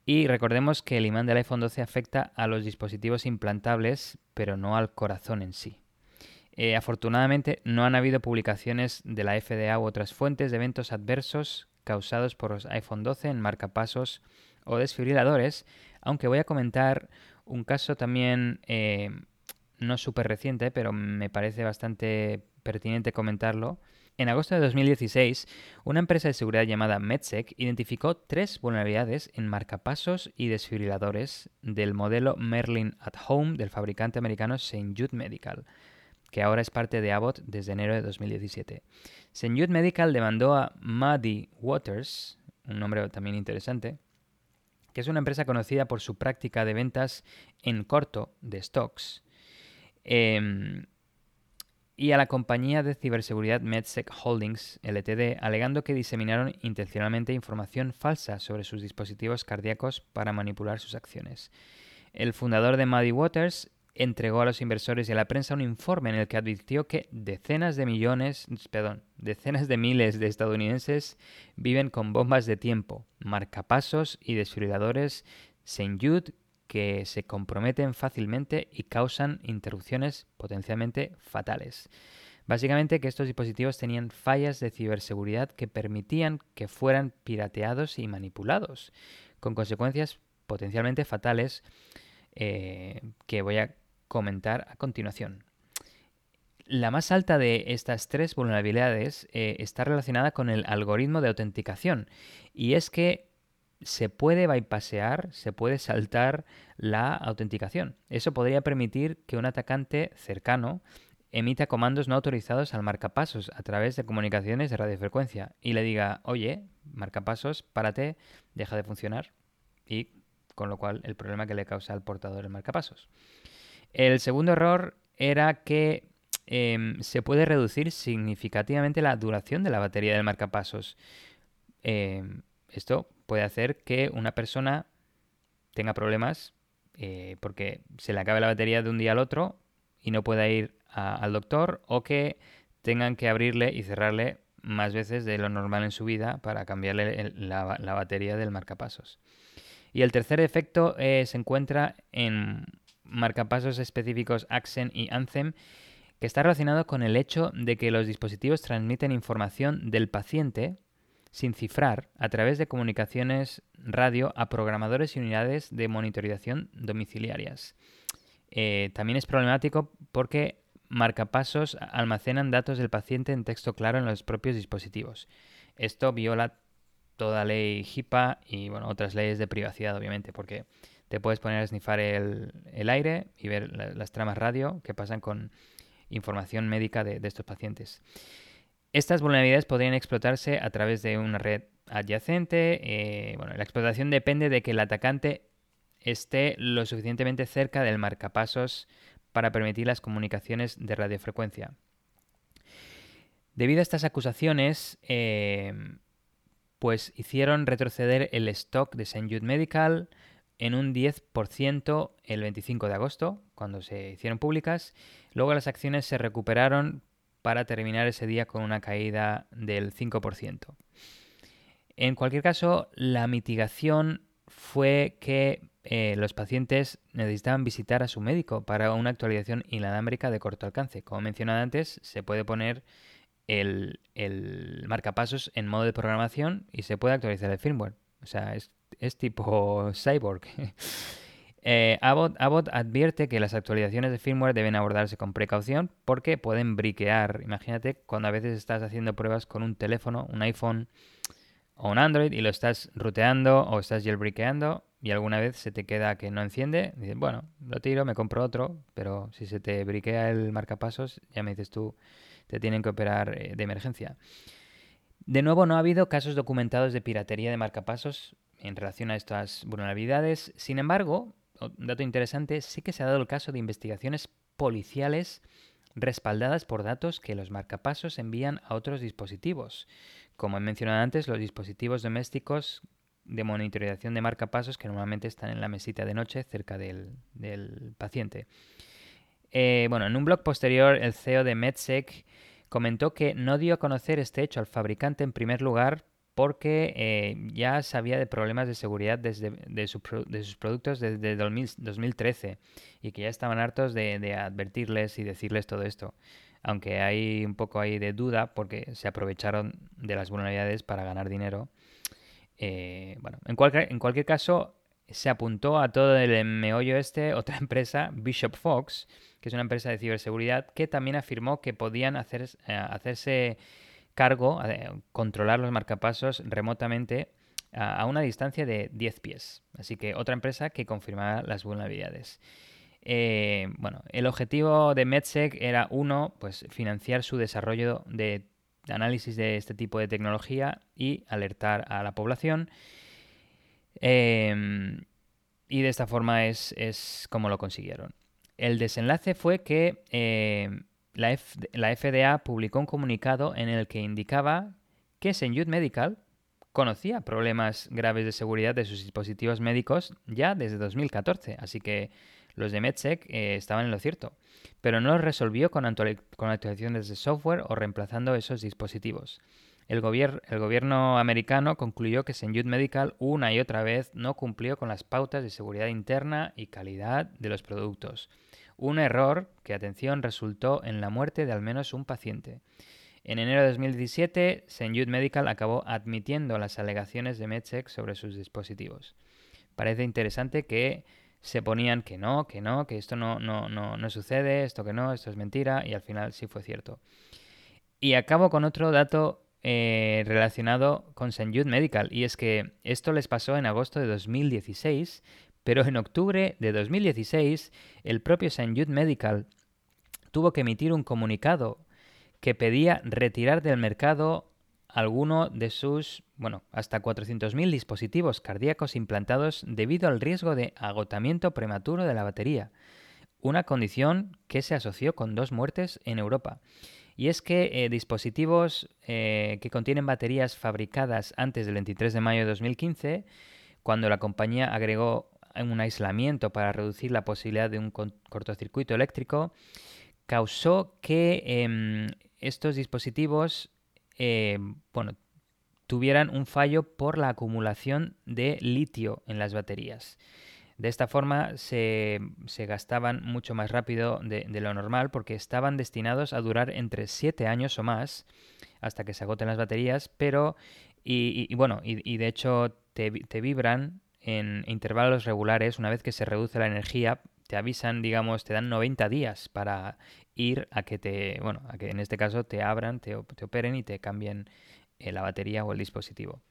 [SPEAKER 3] Y recordemos que el imán del iPhone 12 afecta a los dispositivos implantables, pero no al corazón en sí. Eh, afortunadamente no han habido publicaciones de la FDA u otras fuentes de eventos adversos causados por los iPhone 12 en marcapasos o desfibriladores, aunque voy a comentar un caso también eh, no súper reciente, pero me parece bastante pertinente comentarlo. En agosto de 2016, una empresa de seguridad llamada MedSec identificó tres vulnerabilidades en marcapasos y desfibriladores del modelo Merlin at Home del fabricante americano St. Jude Medical, que ahora es parte de Abbott desde enero de 2017. St. Jude Medical demandó a Muddy Waters, un nombre también interesante, que es una empresa conocida por su práctica de ventas en corto de stocks, em, y a la compañía de ciberseguridad MedSec Holdings Ltd, alegando que diseminaron intencionalmente información falsa sobre sus dispositivos cardíacos para manipular sus acciones. El fundador de Muddy Waters entregó a los inversores y a la prensa un informe en el que advirtió que decenas de millones, perdón, decenas de miles de estadounidenses viven con bombas de tiempo, marcapasos y desfibriladores St. Jude que se comprometen fácilmente y causan interrupciones potencialmente fatales. Básicamente que estos dispositivos tenían fallas de ciberseguridad que permitían que fueran pirateados y manipulados, con consecuencias potencialmente fatales eh, que voy a comentar a continuación. La más alta de estas tres vulnerabilidades eh, está relacionada con el algoritmo de autenticación y es que se puede bypassear, se puede saltar la autenticación. Eso podría permitir que un atacante cercano emita comandos no autorizados al marcapasos a través de comunicaciones de radiofrecuencia y le diga, oye, marcapasos, párate, deja de funcionar y con lo cual el problema que le causa al portador el marcapasos. El segundo error era que em, se puede reducir significativamente la duración de la batería del marcapasos. Em, esto puede hacer que una persona tenga problemas eh, porque se le acabe la batería de un día al otro y no pueda ir al doctor o que tengan que abrirle y cerrarle más veces de lo normal en su vida para cambiarle la, batería del marcapasos. Y el tercer efecto eh, se encuentra en marcapasos específicos Axen y Anthem, que está relacionado con el hecho de que los dispositivos transmiten información del paciente sin cifrar a través de comunicaciones radio a programadores y unidades de monitorización domiciliarias. Eh, también es problemático porque marcapasos almacenan datos del paciente en texto claro en los propios dispositivos. Esto viola toda ley HIPAA y otras leyes de privacidad, obviamente, porque te puedes poner a snifar el, aire y ver las tramas radio que pasan con información médica de estos pacientes. Estas vulnerabilidades podrían explotarse a través de una red adyacente. Eh, bueno, la explotación depende de que el atacante esté lo suficientemente cerca del marcapasos para permitir las comunicaciones de radiofrecuencia. Debido a estas acusaciones, eh, pues hicieron retroceder el stock de St. Jude Medical en un 10% el 25 de agosto, cuando se hicieron públicas. Luego las acciones se recuperaron para terminar ese día con una caída del 5%. En cualquier caso, la mitigación fue que eh, los pacientes necesitaban visitar a su médico para una actualización inalámbrica de corto alcance. Como mencionado antes, se puede poner el, marcapasos en modo de programación y se puede actualizar el firmware. O sea, es, es tipo [LAUGHS] cyborg. Eh, Abbott, advierte que las actualizaciones de firmware deben abordarse con precaución porque pueden briquear. Imagínate cuando a veces estás haciendo pruebas con un teléfono, un iPhone o un Android y lo estás ruteando o estás jailbreakeando y alguna vez se te queda que no enciende. Dices, bueno, lo tiro, me compro otro, pero si se te briquea el marcapasos, ya me dices tú, te tienen que operar eh, de emergencia. De nuevo, no ha habido casos documentados de piratería de marcapasos en relación a estas vulnerabilidades. Sin embargo, un dato interesante, sí que se ha dado el caso de investigaciones policiales respaldadas por datos que los marcapasos envían a otros dispositivos. Como he mencionado antes, los dispositivos domésticos de monitorización de marcapasos que normalmente están en la mesita de noche cerca del, paciente. Eh, bueno, en un blog posterior, el CEO de MedSec comentó que no dio a conocer este hecho al fabricante en primer lugar porque eh, ya sabía de problemas de seguridad desde, de, sus productos desde 2013 y que ya estaban hartos de, advertirles y decirles todo esto. Aunque hay un poco ahí de duda porque se aprovecharon de las vulnerabilidades para ganar dinero. Eh, bueno, en cualquier, en cualquier caso, se apuntó a todo el meollo este otra [LAUGHS] empresa, Bishop Fox, que es una empresa de ciberseguridad, que también afirmó que podían hacer, eh, hacerse cargo, controlar los marcapasos remotamente a, una distancia de 10 pies. Así que otra empresa que confirmaba las vulnerabilidades. Eh, bueno, el objetivo de MedSec era uno, pues financiar su desarrollo de análisis de este tipo de tecnología y alertar a la población. Em, y de esta forma es, como lo consiguieron. El desenlace fue que em, la, FDA publicó un comunicado en el que indicaba que St. Medical conocía problemas graves de seguridad de sus dispositivos médicos ya desde 2014, así que los de MedSec eh, estaban en lo cierto, pero no los resolvió con, con actualizaciones de software o reemplazando esos dispositivos. El, gobierno americano concluyó que St. Medical una y otra vez no cumplió con las pautas de seguridad interna y calidad de los productos. Un error que, atención, resultó en la muerte de al menos un paciente. En enero de 2017, St. Medical acabó admitiendo las alegaciones de MedSec sobre sus dispositivos. Parece interesante que se ponían que no, que no, que esto no, no, no, no sucede, esto que no, esto es mentira, y al final sí fue cierto. Y acabo con otro dato eh, relacionado con St. Jude Medical. Y es que esto les pasó en agosto de 2016, pero en octubre de 2016 el propio St. Jude Medical tuvo que emitir un comunicado que pedía retirar del mercado alguno de sus, bueno, hasta 400.000 dispositivos cardíacos implantados debido al riesgo de agotamiento prematuro de la batería, una condición que se asoció con dos muertes en Europa. Y es que eh, dispositivos eh, que contienen baterías fabricadas antes del 23 de mayo de 2015, cuando la compañía agregó un aislamiento para reducir la posibilidad de un cortocircuito eléctrico, causó que em, estos dispositivos em, bueno, tuvieran un fallo por la acumulación de litio en las baterías. De esta forma se, gastaban mucho más rápido de, lo normal porque estaban destinados a durar entre 7 años o más hasta que se agoten las baterías, pero, y, bueno, y, de hecho te, vibran en intervalos regulares una vez que se reduce la energía, te avisan, digamos, te dan 90 días para ir a que te, bueno, a que en este caso te abran, te, te operen y te cambien eh, la batería o el dispositivo.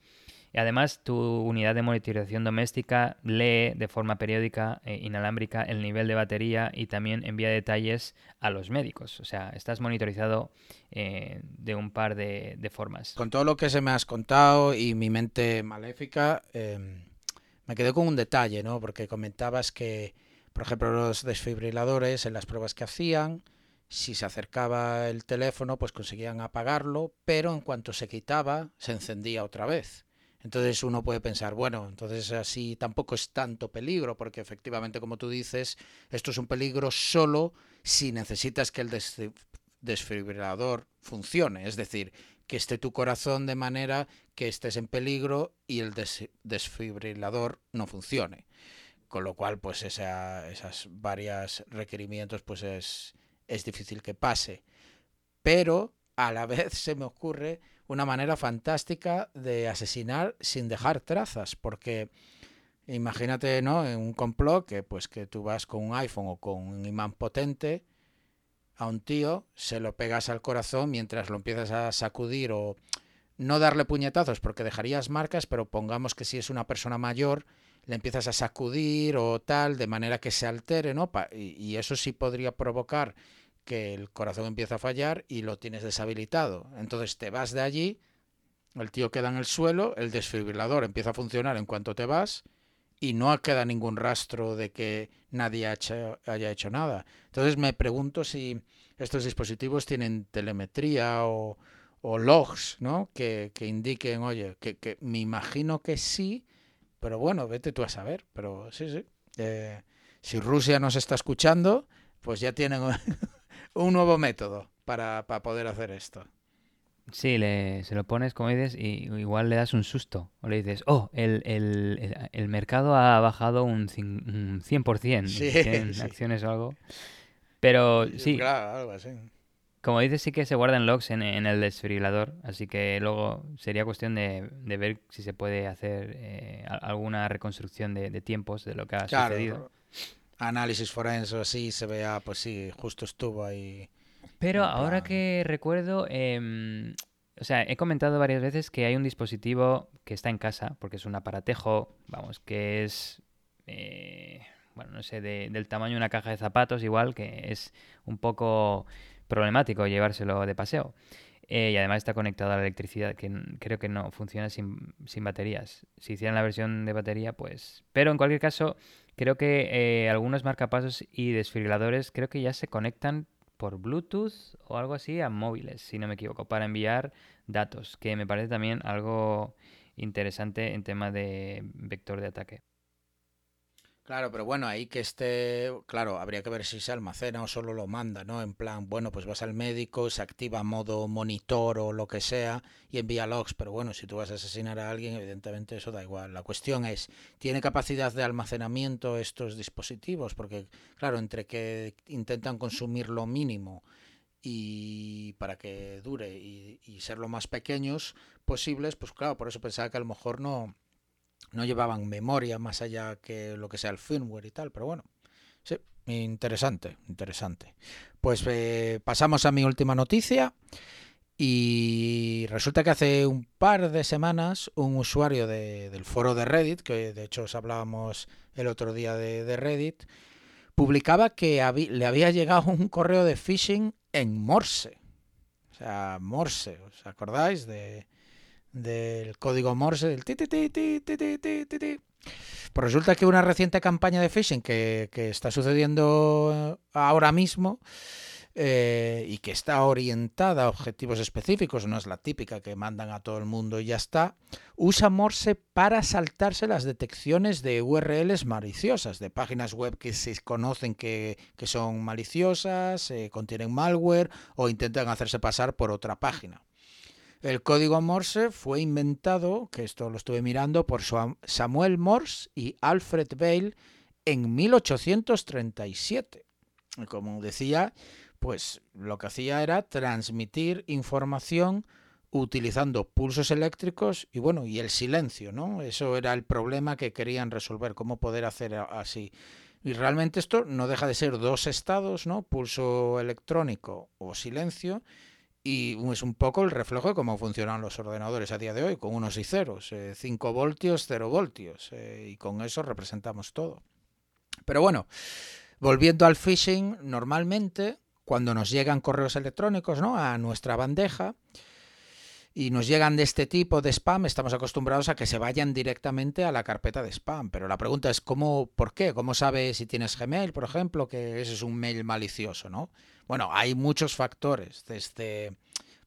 [SPEAKER 3] Y además, tu unidad de monitorización doméstica lee de forma periódica, e inalámbrica, el nivel de batería y también envía detalles a los médicos. O sea, estás monitorizado eh, de un par de, formas.
[SPEAKER 1] Con todo lo que se me has contado y mi mente maléfica, em, me quedé con un detalle, ¿no? Porque comentabas que, por ejemplo, los desfibriladores en las pruebas que hacían, si se acercaba el teléfono, pues conseguían apagarlo, pero en cuanto se quitaba, se encendía otra vez. Entonces uno puede pensar, bueno, entonces así tampoco es tanto peligro, porque efectivamente, como tú dices, esto es un peligro solo si necesitas que el desfibrilador funcione, es decir, que esté tu corazón de manera que estés en peligro y el desfibrilador no funcione. Con lo cual, pues esa, esas varias requerimientos, pues es, es difícil que pase. Pero a la vez se me ocurre una manera fantástica de asesinar sin dejar trazas, porque imagínate, ¿no? En un complot que pues que tú vas con un iPhone o con un imán potente a un tío, se lo pegas al corazón mientras lo empiezas a sacudir o no darle puñetazos porque dejarías marcas, pero pongamos que si es una persona mayor, le empiezas a sacudir o tal, de manera que se altere, ¿no? y eso sí podría provocar que el corazón empieza a fallar y lo tienes deshabilitado. Entonces te vas de allí, el tío queda en el suelo, el desfibrilador empieza a funcionar en cuanto te vas y no queda ningún rastro de que nadie haya hecho nada. Entonces me pregunto si estos dispositivos tienen telemetría o, logs, ¿no? Que, indiquen, oye, que, me imagino que sí, pero bueno, vete tú a saber. Pero sí, sí. Eh, si Rusia nos está escuchando, pues ya tienen un [LAUGHS] nuevo método para, poder hacer esto.
[SPEAKER 3] Sí, le, se lo pones, como dices, y igual le das un susto. O le dices, oh, el, el, el, mercado ha bajado un, un 100%
[SPEAKER 1] Sí,
[SPEAKER 3] en [LAUGHS]
[SPEAKER 1] sí.
[SPEAKER 3] acciones o algo. Pero sí,
[SPEAKER 1] Claro, algo así.
[SPEAKER 3] Como dices, sí que se guardan logs en, en el desfibrilador, así que luego sería cuestión de, de ver si se puede hacer eh, alguna reconstrucción de, de tiempos de lo que ha
[SPEAKER 1] Claro,
[SPEAKER 3] sucedido.
[SPEAKER 1] análisis forense o así, se vea, pues sí, justo estuvo ahí.
[SPEAKER 3] Pero ahora que recuerdo, em, o sea, he comentado varias veces que hay un dispositivo que está en casa, porque es un aparatejo, vamos, que es, eh, bueno, no sé, de- del tamaño de una caja de zapatos, igual, que es un poco problemático llevárselo de paseo. Eh, y además está conectado a la electricidad, que creo que no funciona sin, sin baterías. Si hicieran la versión de batería, pues... Pero en cualquier caso, creo que eh, algunos marcapasos y desfibriladores creo que ya se conectan por Bluetooth o algo así a móviles, si no me equivoco, para enviar datos, que me parece también algo interesante en tema de vector de ataque.
[SPEAKER 1] Claro, pero bueno, ahí que esté, claro, habría que ver si se almacena o solo lo manda, ¿no? En plan, bueno, pues vas al médico, se activa modo monitor o lo que sea y envía logs, pero bueno, si tú vas a asesinar a alguien, evidentemente eso da igual. La cuestión es, ¿tiene capacidad de almacenamiento estos dispositivos? Porque, claro, entre que intentan consumir lo mínimo y para que dure y, y ser lo más pequeños posibles, pues claro, por eso pensaba que a lo mejor no, no llevaban memoria más allá que lo que sea el firmware y tal, pero bueno, sí, interesante, interesante. Pues eh, pasamos a mi última noticia y resulta que hace un par de semanas un usuario de- del foro de Reddit, que de hecho os hablábamos el otro día de, Reddit, publicaba que le había llegado un correo de phishing en Morse. O sea, Morse, ¿os acordáis de, del código Morse, del ti, ti, ti, ti, ti, ti, ti, ti. Pues resulta que una reciente campaña de phishing que, está sucediendo ahora mismo eh, y que está orientada a objetivos específicos, no es la típica que mandan a todo el mundo y ya está, usa Morse para saltarse las detecciones de URLs maliciosas, de páginas web que se conocen que, que son maliciosas, eh, contienen malware o intentan hacerse pasar por otra página. El código Morse fue inventado, que esto lo estuve mirando, por Sam- Samuel Morse y Alfred Bale en 1837. Y Como decía, pues lo que hacía era transmitir información utilizando pulsos eléctricos y bueno, y el silencio, ¿no? Eso era el problema que querían resolver, cómo poder hacer así. Y realmente esto no deja de ser dos estados, ¿no? Pulso electrónico o silencio, y es un poco el reflejo de cómo funcionan los ordenadores a día de hoy, con unos y ceros, 5 voltios, 0 voltios, eh, y con eso representamos todo. Pero bueno, volviendo al phishing, normalmente cuando nos llegan correos electrónicos ¿no? a nuestra bandeja y nos llegan de este tipo de spam, estamos acostumbrados a que se vayan directamente a la carpeta de spam. Pero la pregunta es, ¿cómo, ¿por qué? ¿Cómo sabes si tienes Gmail, por ejemplo, que ese es un mail malicioso? ¿no? Bueno, hay muchos factores, desde,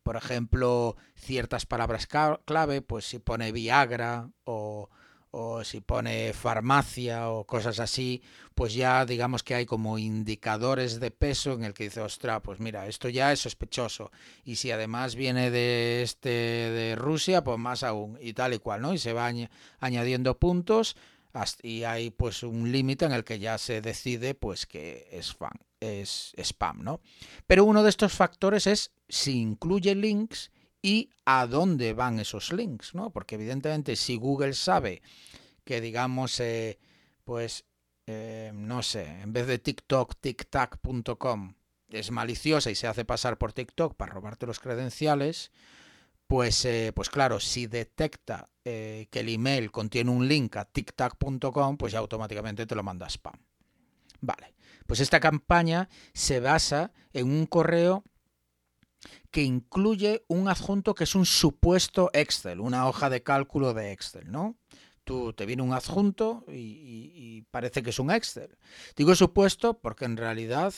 [SPEAKER 1] por ejemplo, ciertas palabras clave, pues si pone Viagra o, o si pone farmacia o cosas así, pues ya digamos que hay como indicadores de peso en el que dice, ostra, pues mira, esto ya es sospechoso. Y si además viene de este de Rusia, pues más aún, y tal y cual, ¿no? Y se va añ- añadiendo puntos y hay pues un límite en el que ya se decide pues que es fan, es spam, ¿no? Pero uno de estos factores es si incluye links y a dónde van esos links, ¿no? Porque evidentemente si Google sabe que digamos, eh, pues, eh, no sé, en vez de TikTok, tictac.com es maliciosa y se hace pasar por TikTok para robarte los credenciales, pues, eh, pues claro, si detecta que el email contiene un link a tictac.com, pues ya automáticamente te lo manda a spam. Vale, pues esta campaña se basa en un correo que incluye un adjunto que es un supuesto Excel, una hoja de cálculo de Excel, ¿no? Tú te viene un adjunto y, parece que es un Excel. Digo supuesto porque en realidad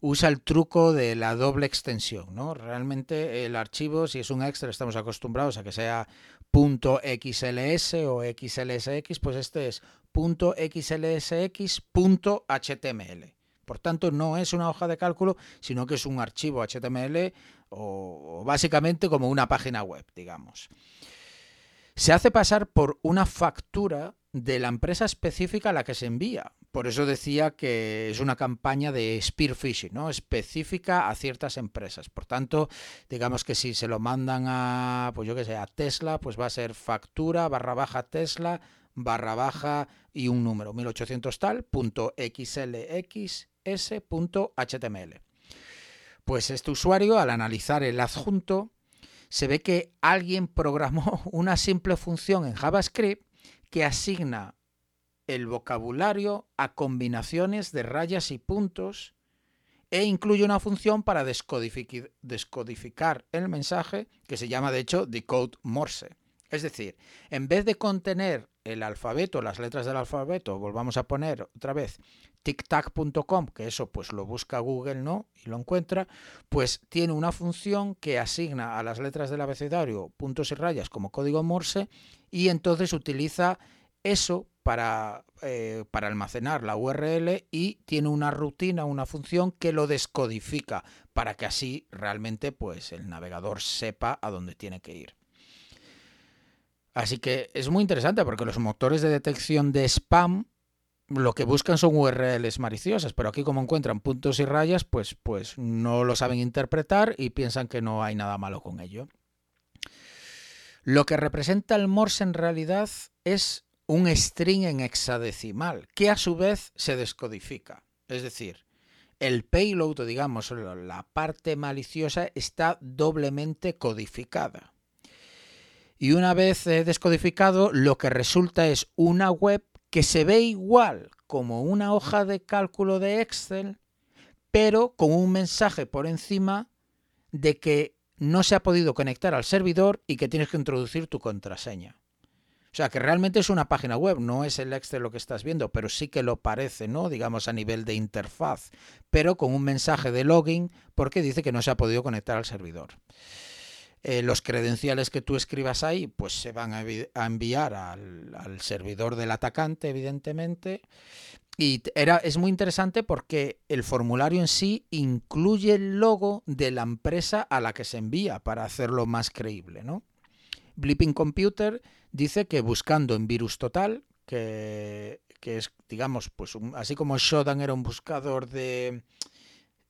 [SPEAKER 1] usa el truco de la doble extensión, ¿no? Realmente el archivo, si es un Excel, estamos acostumbrados a que sea .xls o xlsx, pues este es .xlsx.html. Por tanto, no es una hoja de cálculo, sino que es un archivo HTML o, básicamente como una página web, digamos. Se hace pasar por una factura de la empresa específica a la que se envía. Por eso decía que es una campaña de spear phishing, ¿no? específica a ciertas empresas. Por tanto, digamos que si se lo mandan a, pues yo que sé, a Tesla, pues va a ser factura barra baja Tesla barra baja y un número, 1800 tal, punto xlxs.html. Pues este usuario, al analizar el adjunto, se ve que alguien programó [LAUGHS] una simple función en JavaScript que asigna el vocabulario a combinaciones de rayas y puntos e incluye una función para descodificar el mensaje que se llama de hecho decode morse. Es decir, en vez de contener el alfabeto, las letras del alfabeto, volvamos a poner otra vez tictac.com, que eso pues lo busca Google, ¿no? Y lo encuentra, pues tiene una función que asigna a las letras del abecedario puntos y rayas como código Morse y entonces utiliza eso para, eh, para almacenar la URL y tiene una rutina, una función que lo descodifica para que así realmente pues el navegador sepa a dónde tiene que ir. Así que es muy interesante porque los motores de detección de spam lo que buscan son URLs maliciosas, pero aquí como encuentran puntos y rayas, pues, pues no lo saben interpretar y piensan que no hay nada malo con ello. Lo que representa el Morse en realidad es un string en hexadecimal, que a su vez se descodifica. Es decir, el payload, digamos, la parte maliciosa, está doblemente codificada. Y una vez eh, descodificado, lo que resulta es una web que se ve igual como una hoja de cálculo de Excel, pero con un mensaje por encima de que no se ha podido conectar al servidor y que tienes que introducir tu contraseña. O sea, que realmente es una página web, no es el Excel lo que estás viendo, pero sí que lo parece, ¿no? Digamos a nivel de interfaz, pero con un mensaje de login porque dice que no se ha podido conectar al servidor. Eh, los credenciales que tú escribas ahí pues se van a, enviar al, servidor del atacante, evidentemente. Y era, es muy interesante porque el formulario en sí incluye el logo de la empresa a la que se envía para hacerlo más creíble. ¿no? Blipping Computer dice que buscando en Virus Total, que, que es, digamos, pues así como Shodan era un buscador de,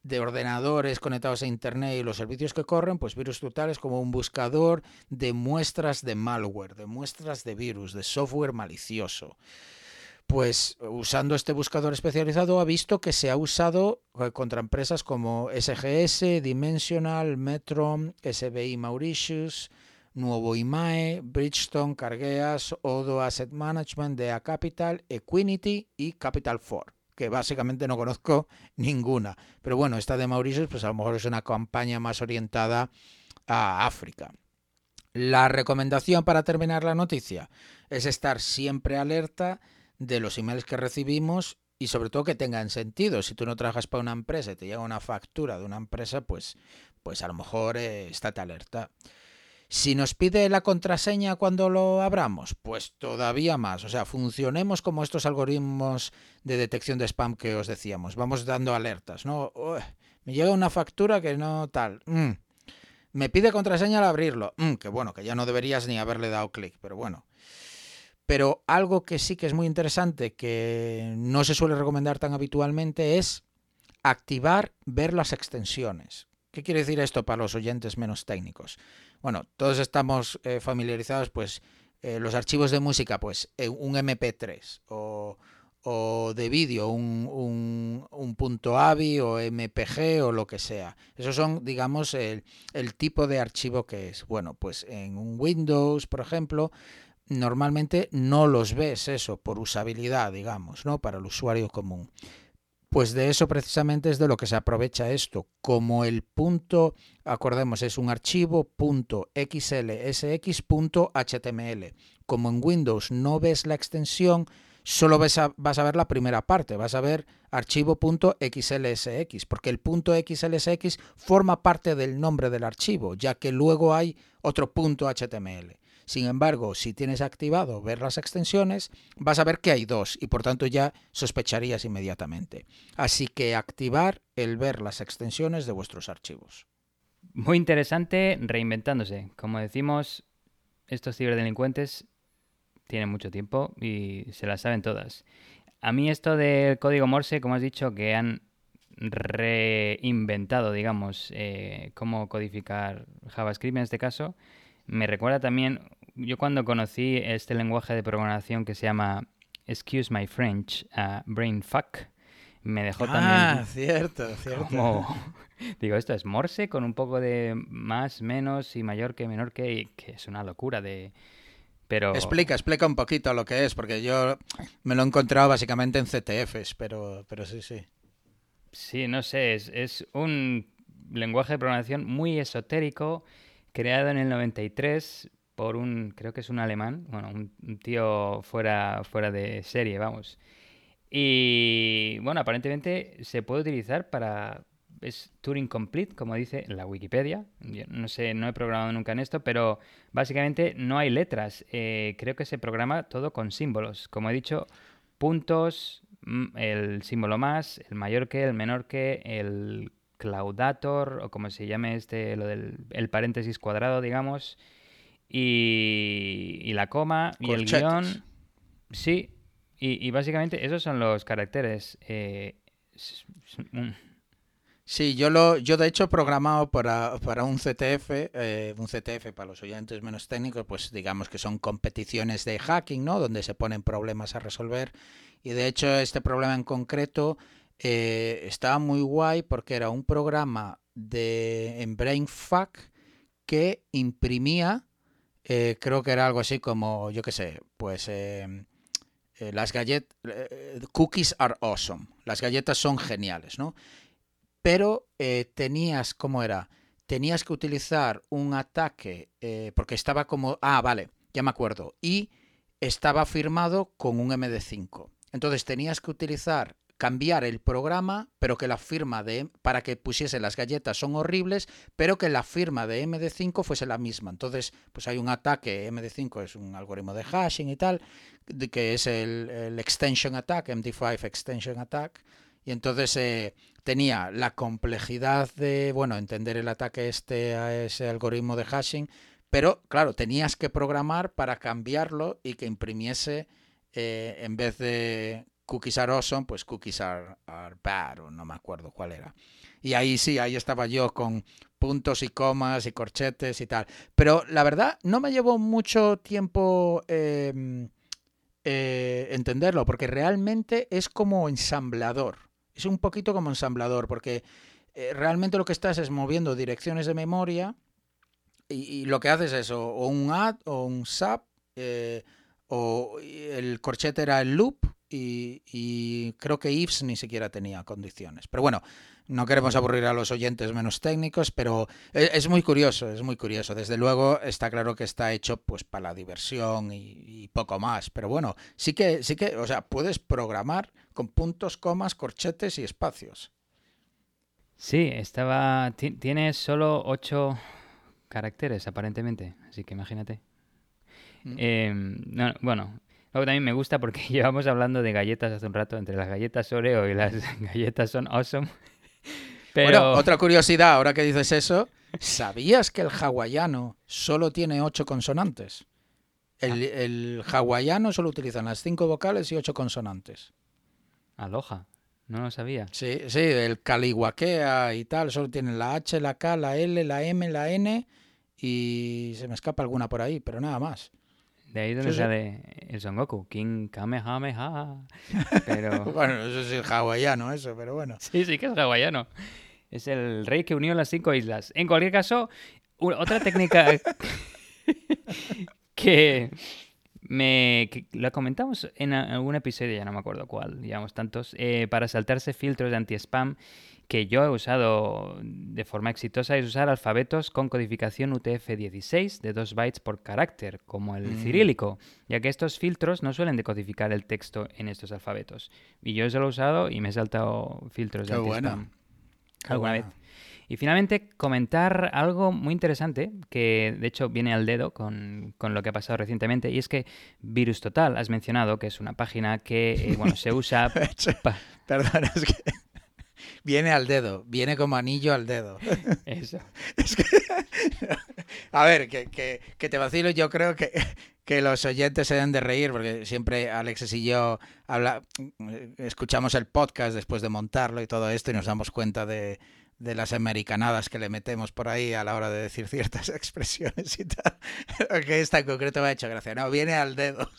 [SPEAKER 1] de ordenadores conectados a Internet y los servicios que corren, pues Virus Total es como un buscador de muestras de malware, de muestras de virus, de software malicioso. Pues usando este buscador especializado ha visto que se ha usado eh, contra empresas como SGS, Dimensional, Metron, SBI Mauritius, Nuevo IMAE, Bridgestone, Cargueas, Odo Asset Management, DEA Capital, Equinity y Capital 4 que básicamente no conozco [LAUGHS] ninguna. Pero bueno, esta de Mauritius, pues a lo mejor es una campaña más orientada a África. La recomendación para terminar la noticia es estar siempre alerta de los emails que recibimos y sobre todo que tengan sentido. Si tú no trabajas para una empresa y te llega una factura de una empresa, pues, pues a lo mejor eh, estate alerta. Si nos pide la contraseña cuando lo abramos, pues todavía más. O sea, funcionemos como estos algoritmos de detección de spam que os decíamos. Vamos dando alertas, ¿no? me llega una factura que no tal. Mm. Me pide contraseña al abrirlo. Mm, que bueno, que ya no deberías ni haberle dado clic, pero bueno. Pero algo que sí que es muy interesante, que no se suele recomendar tan habitualmente, es activar ver las extensiones. ¿Qué quiere decir esto para los oyentes menos técnicos? Bueno, todos estamos eh, familiarizados, pues, eh, los archivos de música, pues, un MP3 o, de vídeo, un, punto AVI o MPG o lo que sea. Esos son, digamos, el, el tipo de archivo que es. Bueno, pues en un Windows, por ejemplo, normalmente no los ves eso por usabilidad, digamos, ¿no? Para el usuario común. Pues de eso precisamente es de lo que se aprovecha esto. Como el punto, acordemos, es un archivo .xlsx.html. Como en Windows no ves la extensión, solo vas a, vas a ver la primera parte, vas a ver archivo.xlsx, porque el punto .xlsx forma parte del nombre del archivo, ya que luego hay otro punto .html. Sin embargo, si tienes activado ver las extensiones, vas a ver que hay dos y por tanto ya sospecharías inmediatamente. Así que activar el ver las extensiones de vuestros archivos.
[SPEAKER 3] muy interesante, reinventándose. Como decimos, estos ciberdelincuentes tienen mucho tiempo y se las saben todas. A mí esto del código Morse, como has dicho, que han reinventado, digamos, eh, cómo codificar JavaScript en este caso, me recuerda también, yo cuando conocí este lenguaje de programación que se llama Excuse My French, uh, Brainfuck, me dejó
[SPEAKER 1] ah,
[SPEAKER 3] también...
[SPEAKER 1] cierto, [LAUGHS] cierto.
[SPEAKER 3] Como, digo, esto es Morse con un poco de más, menos y mayor que menor que, que es una locura de... Pero...
[SPEAKER 1] Explica, explica un poquito lo que es, porque yo me lo he encontrado básicamente en CTFs, pero, pero sí, sí.
[SPEAKER 3] Sí, no sé, es, es un lenguaje de programación muy esotérico, creado en el 93 por un, creo que es un alemán, bueno, un, tío fuera, fuera de serie, vamos. Y bueno, aparentemente se puede utilizar para... Es Turing Complete, como dice la Wikipedia. no sé, no he programado nunca en esto, pero básicamente no hay letras. Eh, creo que se programa todo con símbolos. Como he dicho, puntos, mm, el símbolo más, el mayor que, el menor que, el claudator, o como se llame este, lo del el paréntesis cuadrado, digamos, y, y la coma, y el guion. Sí, y, básicamente esos son los caracteres. Eh,
[SPEAKER 1] sí, yo lo, yo de hecho he programado para, para un CTF, eh, un CTF para los oyentes menos técnicos, pues digamos que son competiciones de hacking, ¿no? Donde se ponen problemas a resolver. Y de hecho este problema en concreto eh, estaba muy guay porque era un programa de en BrainFuck que imprimía, creo que era algo así como, yo qué sé, pues eh, las galletas, eh, cookies are awesome, las galletas son geniales, ¿no? Pero eh, tenías, ¿cómo era? Tenías que utilizar un ataque, porque estaba como, ah, vale, ya me acuerdo, y estaba firmado con un MD5. Entonces tenías que utilizar cambiar el programa, pero que la firma de para que pusiese las galletas son horribles, pero que la firma de MD5 fuese la misma. Entonces, pues hay un ataque, MD5 es un algoritmo de hashing y tal, que es el, extension attack, MD5 extension attack, y entonces eh, tenía la complejidad de, bueno, entender el ataque este a ese algoritmo de hashing, pero claro, tenías que programar para cambiarlo y que imprimiese eh, en vez de cookies are awesome, pues cookies are, bad, o no me acuerdo cuál era. Y ahí sí, ahí estaba yo con puntos y comas y corchetes y tal. Pero la verdad, no me llevó mucho tiempo em, eh, entenderlo, porque realmente es como ensamblador. Es un poquito como ensamblador, porque eh, realmente lo que estás es moviendo direcciones de memoria y, lo que haces es o, un add o un sub, eh, o el corchete era el loop, y, creo que IFS ni siquiera tenía condiciones. Pero bueno, no queremos aburrir a los oyentes menos técnicos, pero e, es, muy curioso, es muy curioso. Desde luego está claro que está hecho pues para la diversión y, poco más. Pero bueno, sí que, sí que, o sea, puedes programar con puntos, comas, corchetes y espacios.
[SPEAKER 3] Sí, estaba. Tiene solo ocho caracteres, aparentemente. Así que imagínate. Mm. Em, bueno, Luego también me gusta porque [LAUGHS] llevamos hablando de galletas hace un rato, entre las galletas Oreo y las [LAUGHS] galletas son awesome. [LAUGHS]
[SPEAKER 1] Pero... Bueno, otra curiosidad, ahora que dices eso, ¿sabías que el hawaiano solo tiene ocho consonantes? El, ah. el hawaiano solo utiliza las cinco vocales y ocho consonantes.
[SPEAKER 3] Aloha, no lo sabía.
[SPEAKER 1] Sí, sí, el calihuaquea y tal, solo tienen la H, la K, la L, la M, la N y se me escapa alguna por ahí, pero nada más.
[SPEAKER 3] De ahí donde sale el Son Goku, King Kamehameha. Pero... [LAUGHS]
[SPEAKER 1] bueno, eso es el hawaiano, eso, pero bueno.
[SPEAKER 3] Sí, sí que es hawaiano. Es el rey que unió las cinco islas. En cualquier caso, otra técnica [LAUGHS] que me la comentamos en algún episodio, ya no me acuerdo cuál, digamos tantos, eh, para saltarse filtros de anti-spam que yo he usado de forma exitosa es usar alfabetos con codificación UTF-16 de 2 bytes por carácter, como el mm. cirílico, ya que estos filtros no suelen decodificar el texto en estos alfabetos. Y yo eso lo he usado y me he saltado filtros de anti-spam alguna vez. Y finalmente, comentar algo muy interesante, que de hecho viene al dedo con, lo que ha pasado recientemente, y es que Virus Total, has mencionado que es una página que, eh, bueno, se [LAUGHS] usa...
[SPEAKER 1] Perdón, es que viene al dedo, viene como anillo al dedo. [LAUGHS]
[SPEAKER 3] Eso. [LAUGHS]
[SPEAKER 1] Es que, a ver, que, que, que te vacilo, yo creo que, que los oyentes se deben de reír, porque siempre Alexis y yo habla, escuchamos el podcast después de montarlo y todo esto y nos damos cuenta de, de las americanadas que le metemos por ahí a la hora de decir ciertas [LAUGHS] expresiones y tal. que esta en concreto me ha hecho gracia. No, viene al dedo.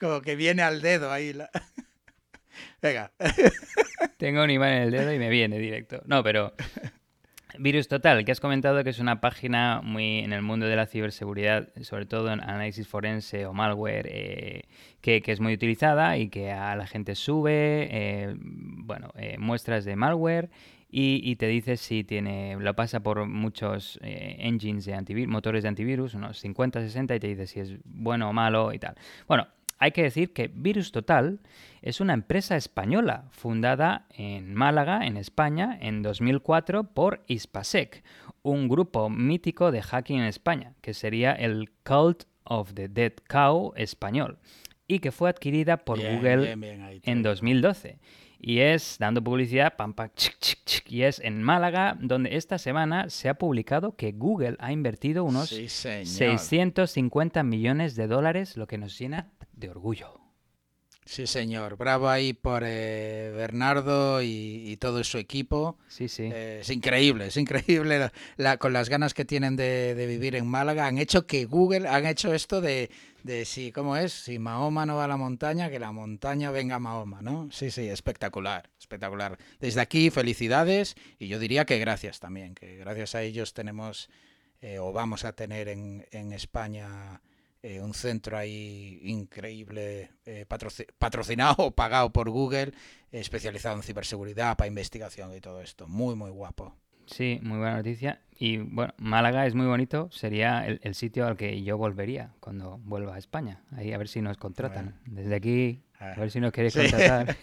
[SPEAKER 1] Como que viene al dedo ahí. La... Venga.
[SPEAKER 3] Tengo un imán en el dedo y me viene directo. No, pero [LAUGHS] Virus Total, que has comentado que es una página muy en el mundo de la ciberseguridad, sobre todo en análisis forense o malware, eh, que, que, es muy utilizada y que a la gente sube, eh, bueno, eh, muestras de malware y, y, te dice si tiene, lo pasa por muchos engines de antivirus, motores de antivirus, unos 50, 60, y te dice si es bueno o malo y tal. Bueno, hay que decir que Virus Total es una empresa española fundada en Málaga, en España, en 2004 por Ispasec, un grupo mítico de hacking en España, que sería el Cult of the Dead Cow español, y que fue adquirida por
[SPEAKER 1] Bien,
[SPEAKER 3] Google
[SPEAKER 1] bien, bien, ahí
[SPEAKER 3] en
[SPEAKER 1] todo.
[SPEAKER 3] 2012. Y es, dando publicidad, pam, pam, chic, chic, chic, y es en Málaga, donde esta semana se ha publicado que Google ha invertido unos
[SPEAKER 1] Sí, señor.
[SPEAKER 3] 650 millones de dólares, lo que nos llena de orgullo.
[SPEAKER 1] Sí, señor. Bravo ahí por eh, Bernardo y, y, todo su equipo.
[SPEAKER 3] Sí, sí.
[SPEAKER 1] Eh, es increíble, es increíble la, la, con las ganas que tienen de, de, vivir en Málaga. Han hecho que Google, han hecho esto de, de si, ¿cómo es? Si Mahoma no va a la montaña, que la montaña venga a Mahoma, ¿no? Sí, sí, espectacular, espectacular. Desde aquí, felicidades y yo diría que gracias también, que gracias a ellos tenemos eh, o vamos a tener en, en España eh, un centro ahí increíble, eh, patroci patrocinado o [LAUGHS] pagado por Google, eh, especializado en ciberseguridad, para investigación y todo esto. Muy, muy guapo.
[SPEAKER 3] Sí, muy buena noticia. Y bueno, Málaga es muy bonito, sería el, el sitio al que yo volvería cuando vuelva a España. Ahí a ver si nos contratan. Bueno. Desde aquí, a ver si nos queréis sí. contratar.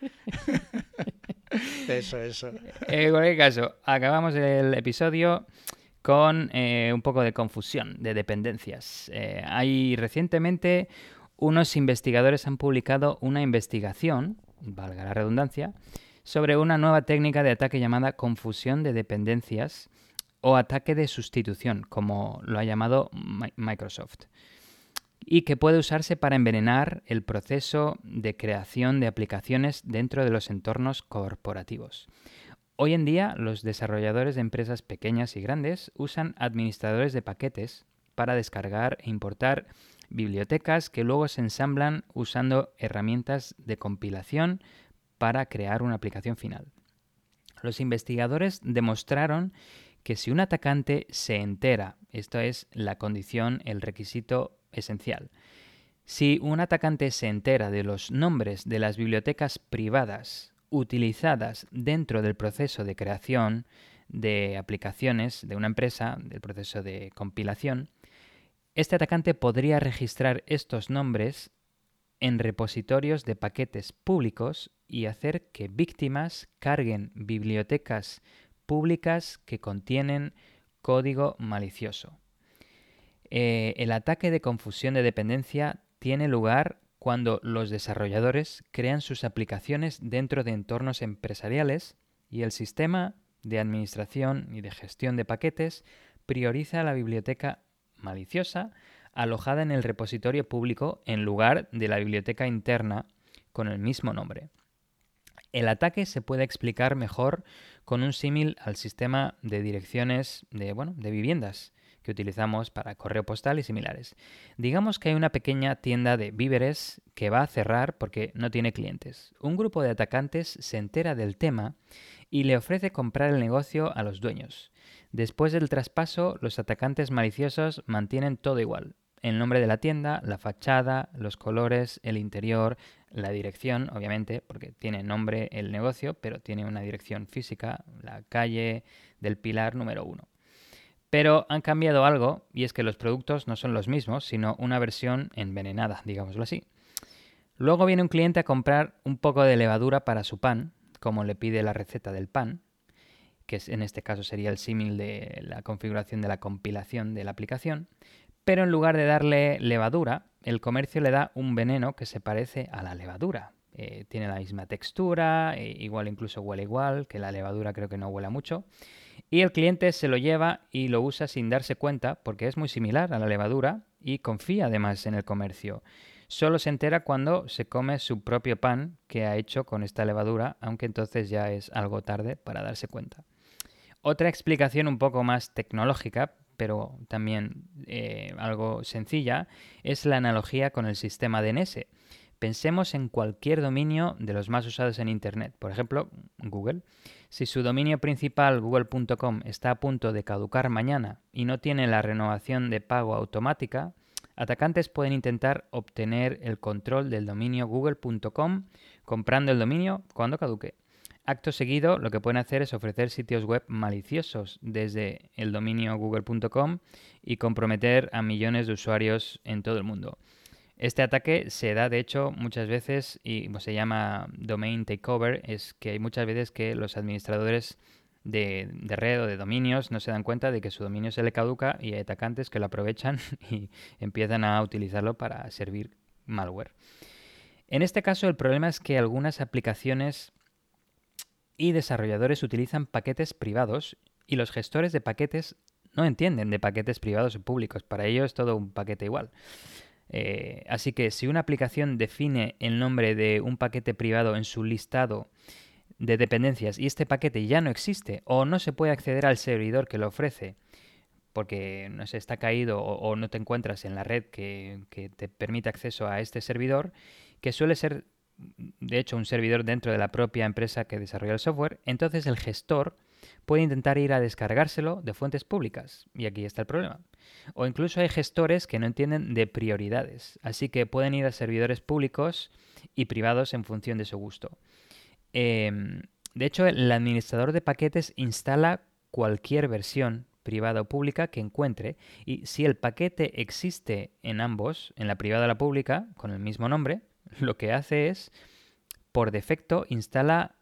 [SPEAKER 3] [LAUGHS]
[SPEAKER 1] eso, eso. [LAUGHS]
[SPEAKER 3] En cualquier caso, acabamos el episodio con eh, un poco de confusión de dependencias. Eh, hay recientemente unos investigadores han publicado una investigación, valga la redundancia, sobre una nueva técnica de ataque llamada confusión de dependencias o ataque de sustitución, como lo ha llamado Microsoft, y que puede usarse para envenenar el proceso de creación de aplicaciones dentro de los entornos corporativos. Hoy en día, los desarrolladores de empresas pequeñas y grandes usan administradores de paquetes para descargar e importar bibliotecas que luego se ensamblan usando herramientas de compilación para crear una aplicación final. Los investigadores demostraron que si un atacante se entera, esto es la condición, el requisito esencial, si un atacante se entera de los nombres de las bibliotecas privadas utilizadas dentro del proceso de creación de aplicaciones de una empresa, del proceso de compilación, este atacante podría registrar estos nombres en repositorios de paquetes públicos y hacer que víctimas carguen bibliotecas públicas que contienen código malicioso. Eh, el ataque de confusión de dependencia tiene lugar cuando los desarrolladores crean sus aplicaciones dentro de entornos empresariales y el sistema de administración y de gestión de paquetes prioriza la biblioteca maliciosa alojada en el repositorio público en lugar de la biblioteca interna con el mismo nombre. El ataque se puede explicar mejor con un símil al sistema de direcciones de, bueno, de viviendas que utilizamos para correo postal y similares. Digamos que hay una pequeña tienda de víveres que va a cerrar porque no tiene clientes. Un grupo de atacantes se entera del tema y le ofrece comprar el negocio a los dueños. Después del traspaso, los atacantes maliciosos mantienen todo igual. El nombre de la tienda, la fachada, los colores, el interior, la dirección, obviamente, porque tiene nombre el negocio, pero tiene una dirección física, la calle del Pilar número uno. Pero han cambiado algo y es que los productos no son los mismos, sino una versión envenenada, digámoslo así. Luego viene un cliente a comprar un poco de levadura para su pan, como le pide la receta del pan, que en este caso sería el símil de la configuración de la compilación de la aplicación, pero en lugar de darle levadura, el comercio le da un veneno que se parece a la levadura. eh, tiene la misma textura, e igual incluso huele igual, que la levadura creo que no huele mucho. Y el cliente se lo lleva y lo usa sin darse cuenta porque es muy similar a la levadura y confía además en el comercio. Solo se entera cuando se come su propio pan que ha hecho con esta levadura, aunque entonces ya es algo tarde para darse cuenta. Otra explicación un poco más tecnológica, pero también eh, algo sencilla, es la analogía con el sistema DNS. Pensemos en cualquier dominio de los más usados en Internet, por ejemplo, Google. Si su dominio principal, google.com, está a punto de caducar mañana y no tiene la renovación de pago automática, atacantes pueden intentar obtener el control del dominio google.com comprando el dominio cuando caduque. Acto seguido, lo que pueden hacer es ofrecer sitios web maliciosos desde el dominio google.com y comprometer a millones de usuarios en todo el mundo. Este ataque se da, de hecho, muchas veces y pues, se llama domain takeover, es que hay muchas veces que los administradores de, red o de dominios no se dan cuenta de que su dominio se le caduca y hay atacantes que lo aprovechan [LAUGHS] y empiezan a utilizarlo para servir malware. En este caso el problema es que algunas aplicaciones y desarrolladores utilizan paquetes privados y los gestores de paquetes no entienden de paquetes privados o públicos. Para ellos es todo un paquete igual. Eh, así que si una aplicación define el nombre de un paquete privado en su listado de dependencias y este paquete ya no existe o no se puede acceder al servidor que lo ofrece porque no se está caído o, no te encuentras en la red que, que te permite acceso a este servidor, que suele ser de hecho un servidor dentro de la propia empresa que desarrolla el software, entonces el gestor puede intentar ir a descargárselo de fuentes públicas. Y aquí está el problema. O incluso hay gestores que no entienden de prioridades, así que pueden ir a servidores públicos y privados en función de su gusto. Em, de hecho, el administrador de paquetes instala cualquier versión privada o pública que encuentre y si el paquete existe en ambos, en la privada o la pública, con el mismo nombre, [LAUGHS] lo que hace es, por defecto, instala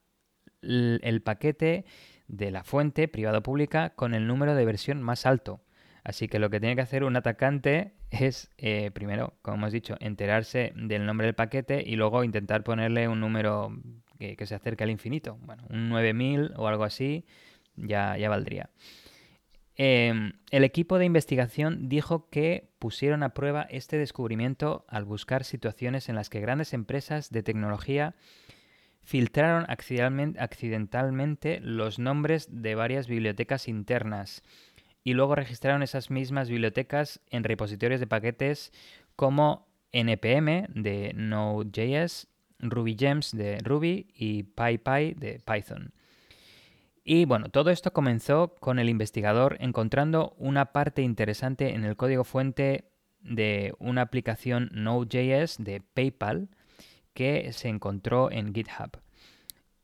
[SPEAKER 3] el paquete de la fuente privada o pública con el número de versión más alto. Así que lo que tiene que hacer un atacante es, eh, primero, como hemos dicho, enterarse del nombre del paquete y luego intentar ponerle un número que, se acerque al infinito. Bueno, un 9000 o algo así ya, ya valdría. Em, el equipo de investigación dijo que pusieron a prueba este descubrimiento al buscar situaciones en las que grandes empresas de tecnología filtraron accidentalmente los nombres de varias bibliotecas internas y luego registraron esas mismas bibliotecas en repositorios de paquetes como npm de Node.js, RubyGems de Ruby y PyPy de Python. Y bueno, todo esto comenzó con el investigador encontrando una parte interesante en el código fuente de una aplicación Node.js de PayPal que se encontró en GitHub.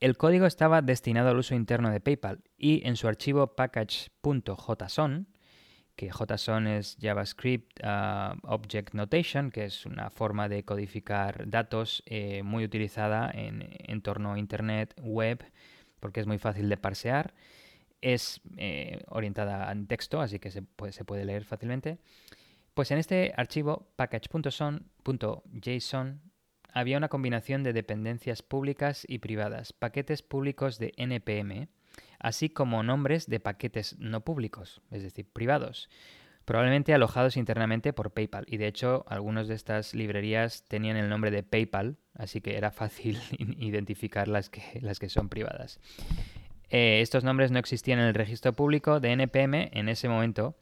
[SPEAKER 3] El código estaba destinado al uso interno de PayPal y en su archivo package.json, que JSON es JavaScript uh, Object Notation, que es una forma de codificar datos eh, muy utilizada en entorno Internet, web, porque es muy fácil de parsear. Es eh, orientada en texto, así que se puede, leer fácilmente. Pues en este archivo package.son.json había una combinación de dependencias públicas y privadas, paquetes públicos de NPM, así como nombres de paquetes no públicos, es decir, privados, probablemente alojados internamente por PayPal. Y de hecho, algunas de estas librerías tenían el nombre de PayPal, así que era fácil [LAUGHS] identificar las que, son privadas. Eh, estos nombres no existían en el registro público de NPM en ese momento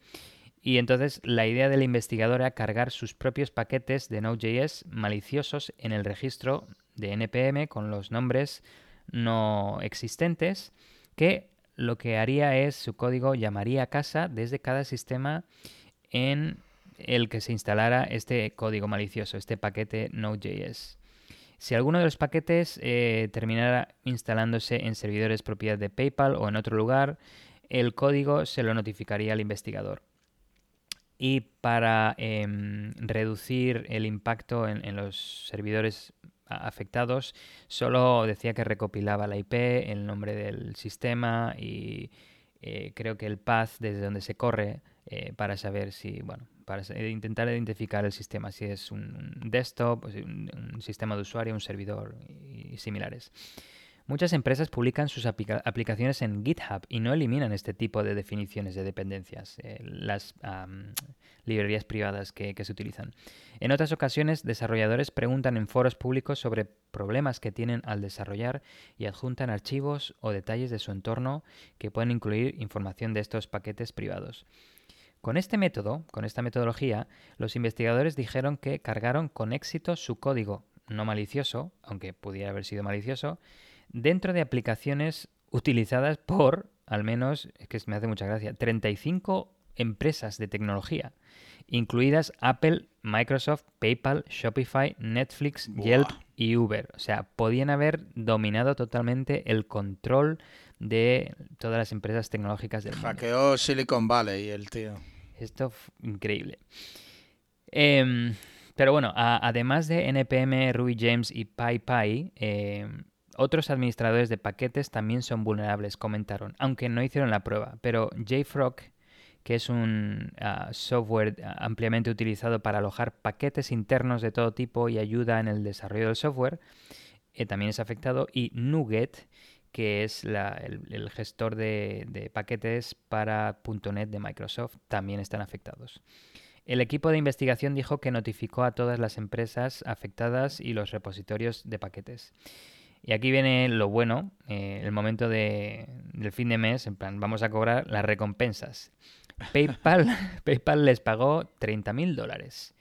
[SPEAKER 3] y entonces la idea del investigador era cargar sus propios paquetes de Node.js maliciosos en el registro de NPM con los nombres no existentes, que lo que haría es su código llamaría a casa desde cada sistema en el que se instalara este código malicioso, este paquete Node.js. Si alguno de los paquetes eh, terminara instalándose en servidores propiedad de PayPal o en otro lugar, el código se lo notificaría al investigador y para em, reducir el impacto en, los servidores afectados, solo decía que recopilaba la IP, el nombre del sistema y eh, creo que el path desde donde se corre eh, para saber si, bueno, para intentar identificar el sistema, si es un desktop, pues, un, sistema de usuario, un servidor y, similares. Muchas empresas publican sus aplicaciones en GitHub y no eliminan este tipo de definiciones de dependencias, eh, las librerías privadas que, se utilizan. En otras ocasiones, desarrolladores preguntan en foros públicos sobre problemas que tienen al desarrollar y adjuntan archivos o detalles de su entorno que pueden incluir información de estos paquetes privados. Con este método, con esta metodología, los investigadores dijeron que cargaron con éxito su código no malicioso, aunque pudiera haber sido malicioso, dentro de aplicaciones utilizadas por, al menos, es que me hace mucha gracia, 35 empresas de tecnología, incluidas Apple, Microsoft, PayPal, Shopify, Netflix, Yelp y Uber. O sea, podían haber dominado totalmente el control de todas las empresas tecnológicas del mundo.
[SPEAKER 1] Hackeó Silicon Valley el tío.
[SPEAKER 3] Esto increíble. Em, pero bueno, además de NPM, Ruby James y PyPy, eh, otros administradores de paquetes también son vulnerables, comentaron, aunque no hicieron la prueba. Pero JFrog, que es un ah, software ah, ampliamente utilizado para alojar paquetes internos de todo tipo y ayuda en el desarrollo del software, eh, también es afectado. Y Nuget, que es el, gestor de, paquetes para .NET de Microsoft, también están afectados. El equipo de investigación dijo que notificó a todas las empresas afectadas y los repositorios de paquetes. Y aquí viene lo bueno, eh, el momento de, del fin de mes, en plan, vamos a cobrar las recompensas. PayPal, [LAUGHS] PayPal les pagó 30.000 dólares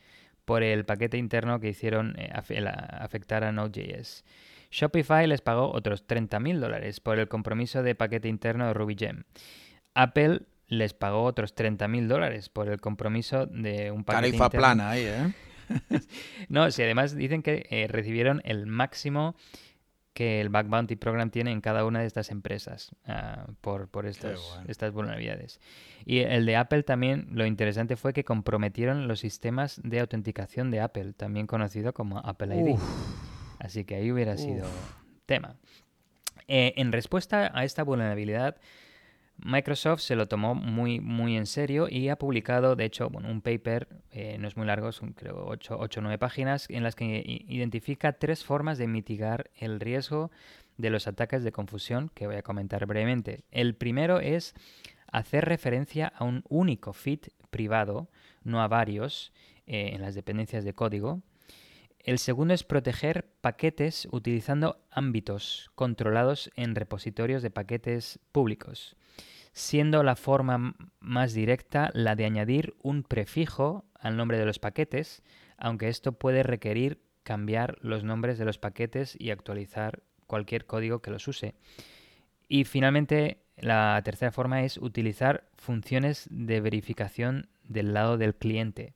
[SPEAKER 3] por el paquete interno que hicieron eh, afectar a Node.js. Shopify les pagó otros 30.000 dólares por el compromiso de paquete interno de RubyGem. Apple les pagó otros 30.000 dólares por el compromiso de un paquete
[SPEAKER 1] Tarifa plana ahí, ¿eh? [LAUGHS]
[SPEAKER 3] no, si además dicen que eh, recibieron el máximo que el Back Bounty Program tiene en cada una de estas empresas ah, por, por estas vulnerabilidades. Y el de Apple también, lo interesante fue que comprometieron los sistemas de autenticación de Apple, también conocido como Apple ID. Así que ahí hubiera sido tema. Eh, en respuesta a esta vulnerabilidad, Microsoft se lo tomó muy, muy en serio y ha publicado, de hecho, bueno, un paper, eh, no es muy largo, son creo 8 o 9 páginas, en las que identifica tres formas de mitigar el riesgo de los ataques de confusión que voy a comentar brevemente. El primero es hacer referencia a un único feed privado, no a varios, eh, en las dependencias de código. El segundo es proteger paquetes utilizando ámbitos controlados en repositorios de paquetes públicos siendo la forma más directa la de añadir un prefijo al nombre de los paquetes, aunque esto puede requerir cambiar los nombres de los paquetes y actualizar cualquier código que los use. Y finalmente, la tercera forma es utilizar funciones de verificación del lado del cliente,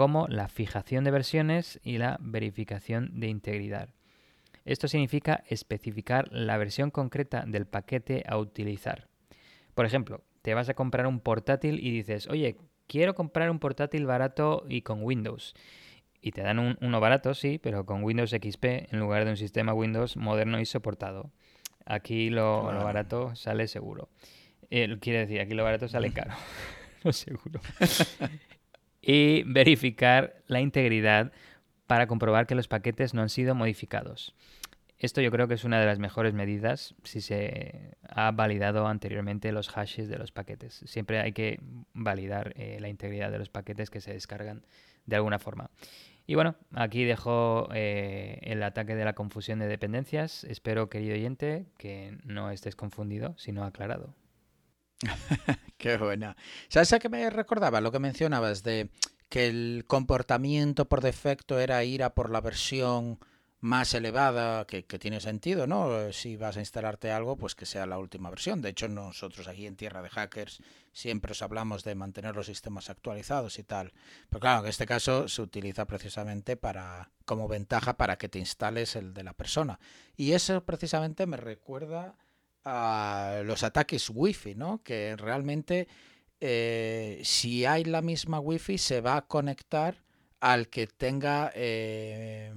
[SPEAKER 3] como la fijación de versiones y la verificación de integridad. Esto significa especificar la versión concreta del paquete a utilizar. Por ejemplo, te vas a comprar un portátil y dices, oye, quiero comprar un portátil barato y con Windows. Y te dan uno barato, sí, pero con Windows XP en lugar de un sistema Windows moderno y soportado. Aquí lo, barato sale seguro. Eh, quiere decir, aquí lo barato sale [LAUGHS] caro. [LAUGHS] no seguro. [LAUGHS] y verificar la integridad para comprobar que los paquetes no han sido modificados. Esto yo creo que es una de las mejores medidas si se ha validado anteriormente los hashes de los paquetes. Siempre hay que validar eh, la integridad de los paquetes que se descargan de alguna forma. Y bueno, aquí dejo eh, el ataque de la confusión de dependencias. Espero, querido oyente, que no estés confundido, sino aclarado. [LAUGHS]
[SPEAKER 1] Qué buena. ¿Sabes a qué me recordaba lo que mencionabas de que el comportamiento por defecto era ir a por la versión más elevada, que, tiene sentido, ¿no? Si vas a instalarte algo, pues que sea la última versión. De hecho, nosotros aquí en Tierra de Hackers siempre os hablamos de mantener los sistemas actualizados y tal. Pero claro, en este caso se utiliza precisamente para como ventaja para que te instales el de la persona. Y eso precisamente me recuerda a los ataques wifi, ¿no? Que realmente eh, si hay la misma wifi se va a conectar al que tenga... Eh,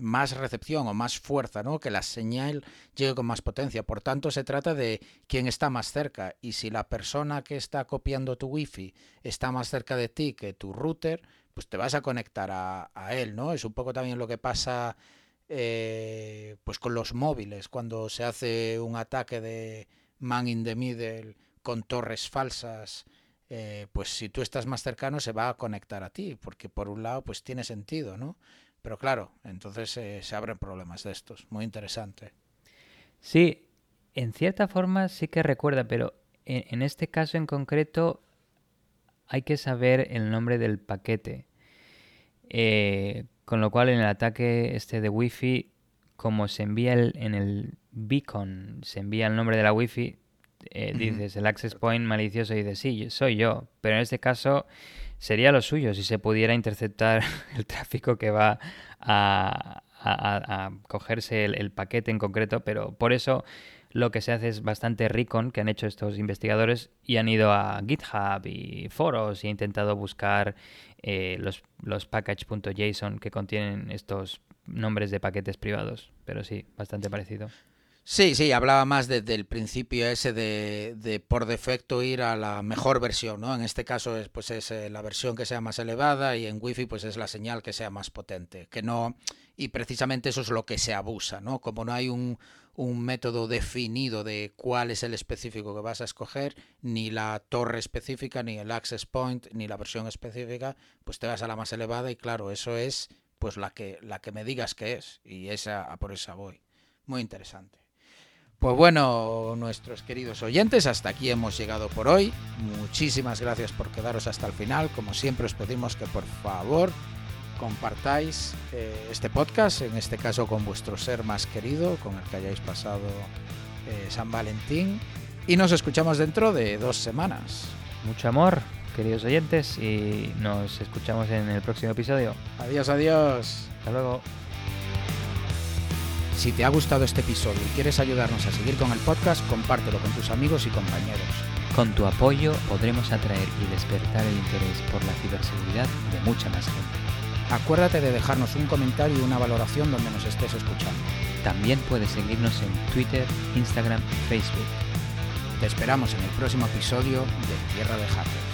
[SPEAKER 1] más recepción o más fuerza, ¿no? Que la señal llegue con más potencia. Por tanto, se trata de quién está más cerca. Y si la persona que está copiando tu wifi está más cerca de ti que tu router, pues te vas a conectar a, él, ¿no? Es un poco también lo que pasa eh, pues con los móviles, cuando se hace un ataque de man in the middle con torres falsas, eh, pues si tú estás más cercano se va a conectar a ti, porque por un lado pues tiene sentido, ¿no? Pero claro, entonces eh, se abren problemas de estos. Muy interesante.
[SPEAKER 3] Sí, en cierta forma sí que recuerda, pero en, en este caso en concreto hay que saber el nombre del paquete. Con lo cual en el ataque este de Wi-Fi, como se envía el, en el beacon, se envía el nombre de la Wi-Fi, eh, dices el access point malicioso y dices, sí, soy yo. Pero en este caso sería lo suyo si se pudiera interceptar [LAUGHS] el tráfico que va a, a, a cogerse el, el, paquete en concreto, pero por eso lo que se hace es bastante recon que han hecho estos investigadores y han ido a GitHub y foros y han intentado buscar eh, los, los package.json que contienen estos nombres de paquetes privados. Pero sí, bastante parecido.
[SPEAKER 1] Sí, sí, hablaba más desde el principio ese de, por defecto ir a la mejor versión, ¿no? En este caso es, pues es eh, la versión que sea más elevada y en Wi-Fi pues es la señal que sea más potente, que no y precisamente eso es lo que se abusa, ¿no? Como no hay un, un método definido de cuál es el específico que vas a escoger, ni la torre específica, ni el access point, ni la versión específica, pues te vas a la más elevada y claro, eso es pues la que la que me digas que es y esa por esa voy. Muy interesante. Pues bueno, nuestros queridos oyentes, hasta aquí hemos llegado por hoy. Muchísimas gracias por quedaros hasta el final. Como siempre os pedimos que por favor compartáis eh, este podcast, en este caso con vuestro ser más querido, con el que hayáis pasado eh, San Valentín. Y nos escuchamos dentro de dos semanas.
[SPEAKER 3] Mucho amor, queridos oyentes, y nos escuchamos en el próximo episodio.
[SPEAKER 1] Adiós, adiós.
[SPEAKER 3] Hasta luego.
[SPEAKER 1] Si te ha gustado este episodio y quieres ayudarnos a seguir con el podcast, compártelo con tus amigos y compañeros.
[SPEAKER 3] Con tu apoyo podremos atraer y despertar el interés por la ciberseguridad de mucha más gente.
[SPEAKER 1] Acuérdate de dejarnos un comentario y una valoración donde nos estés escuchando.
[SPEAKER 3] También puedes seguirnos en Twitter, Instagram y Facebook.
[SPEAKER 1] Te esperamos en el próximo episodio de Tierra de Hackers.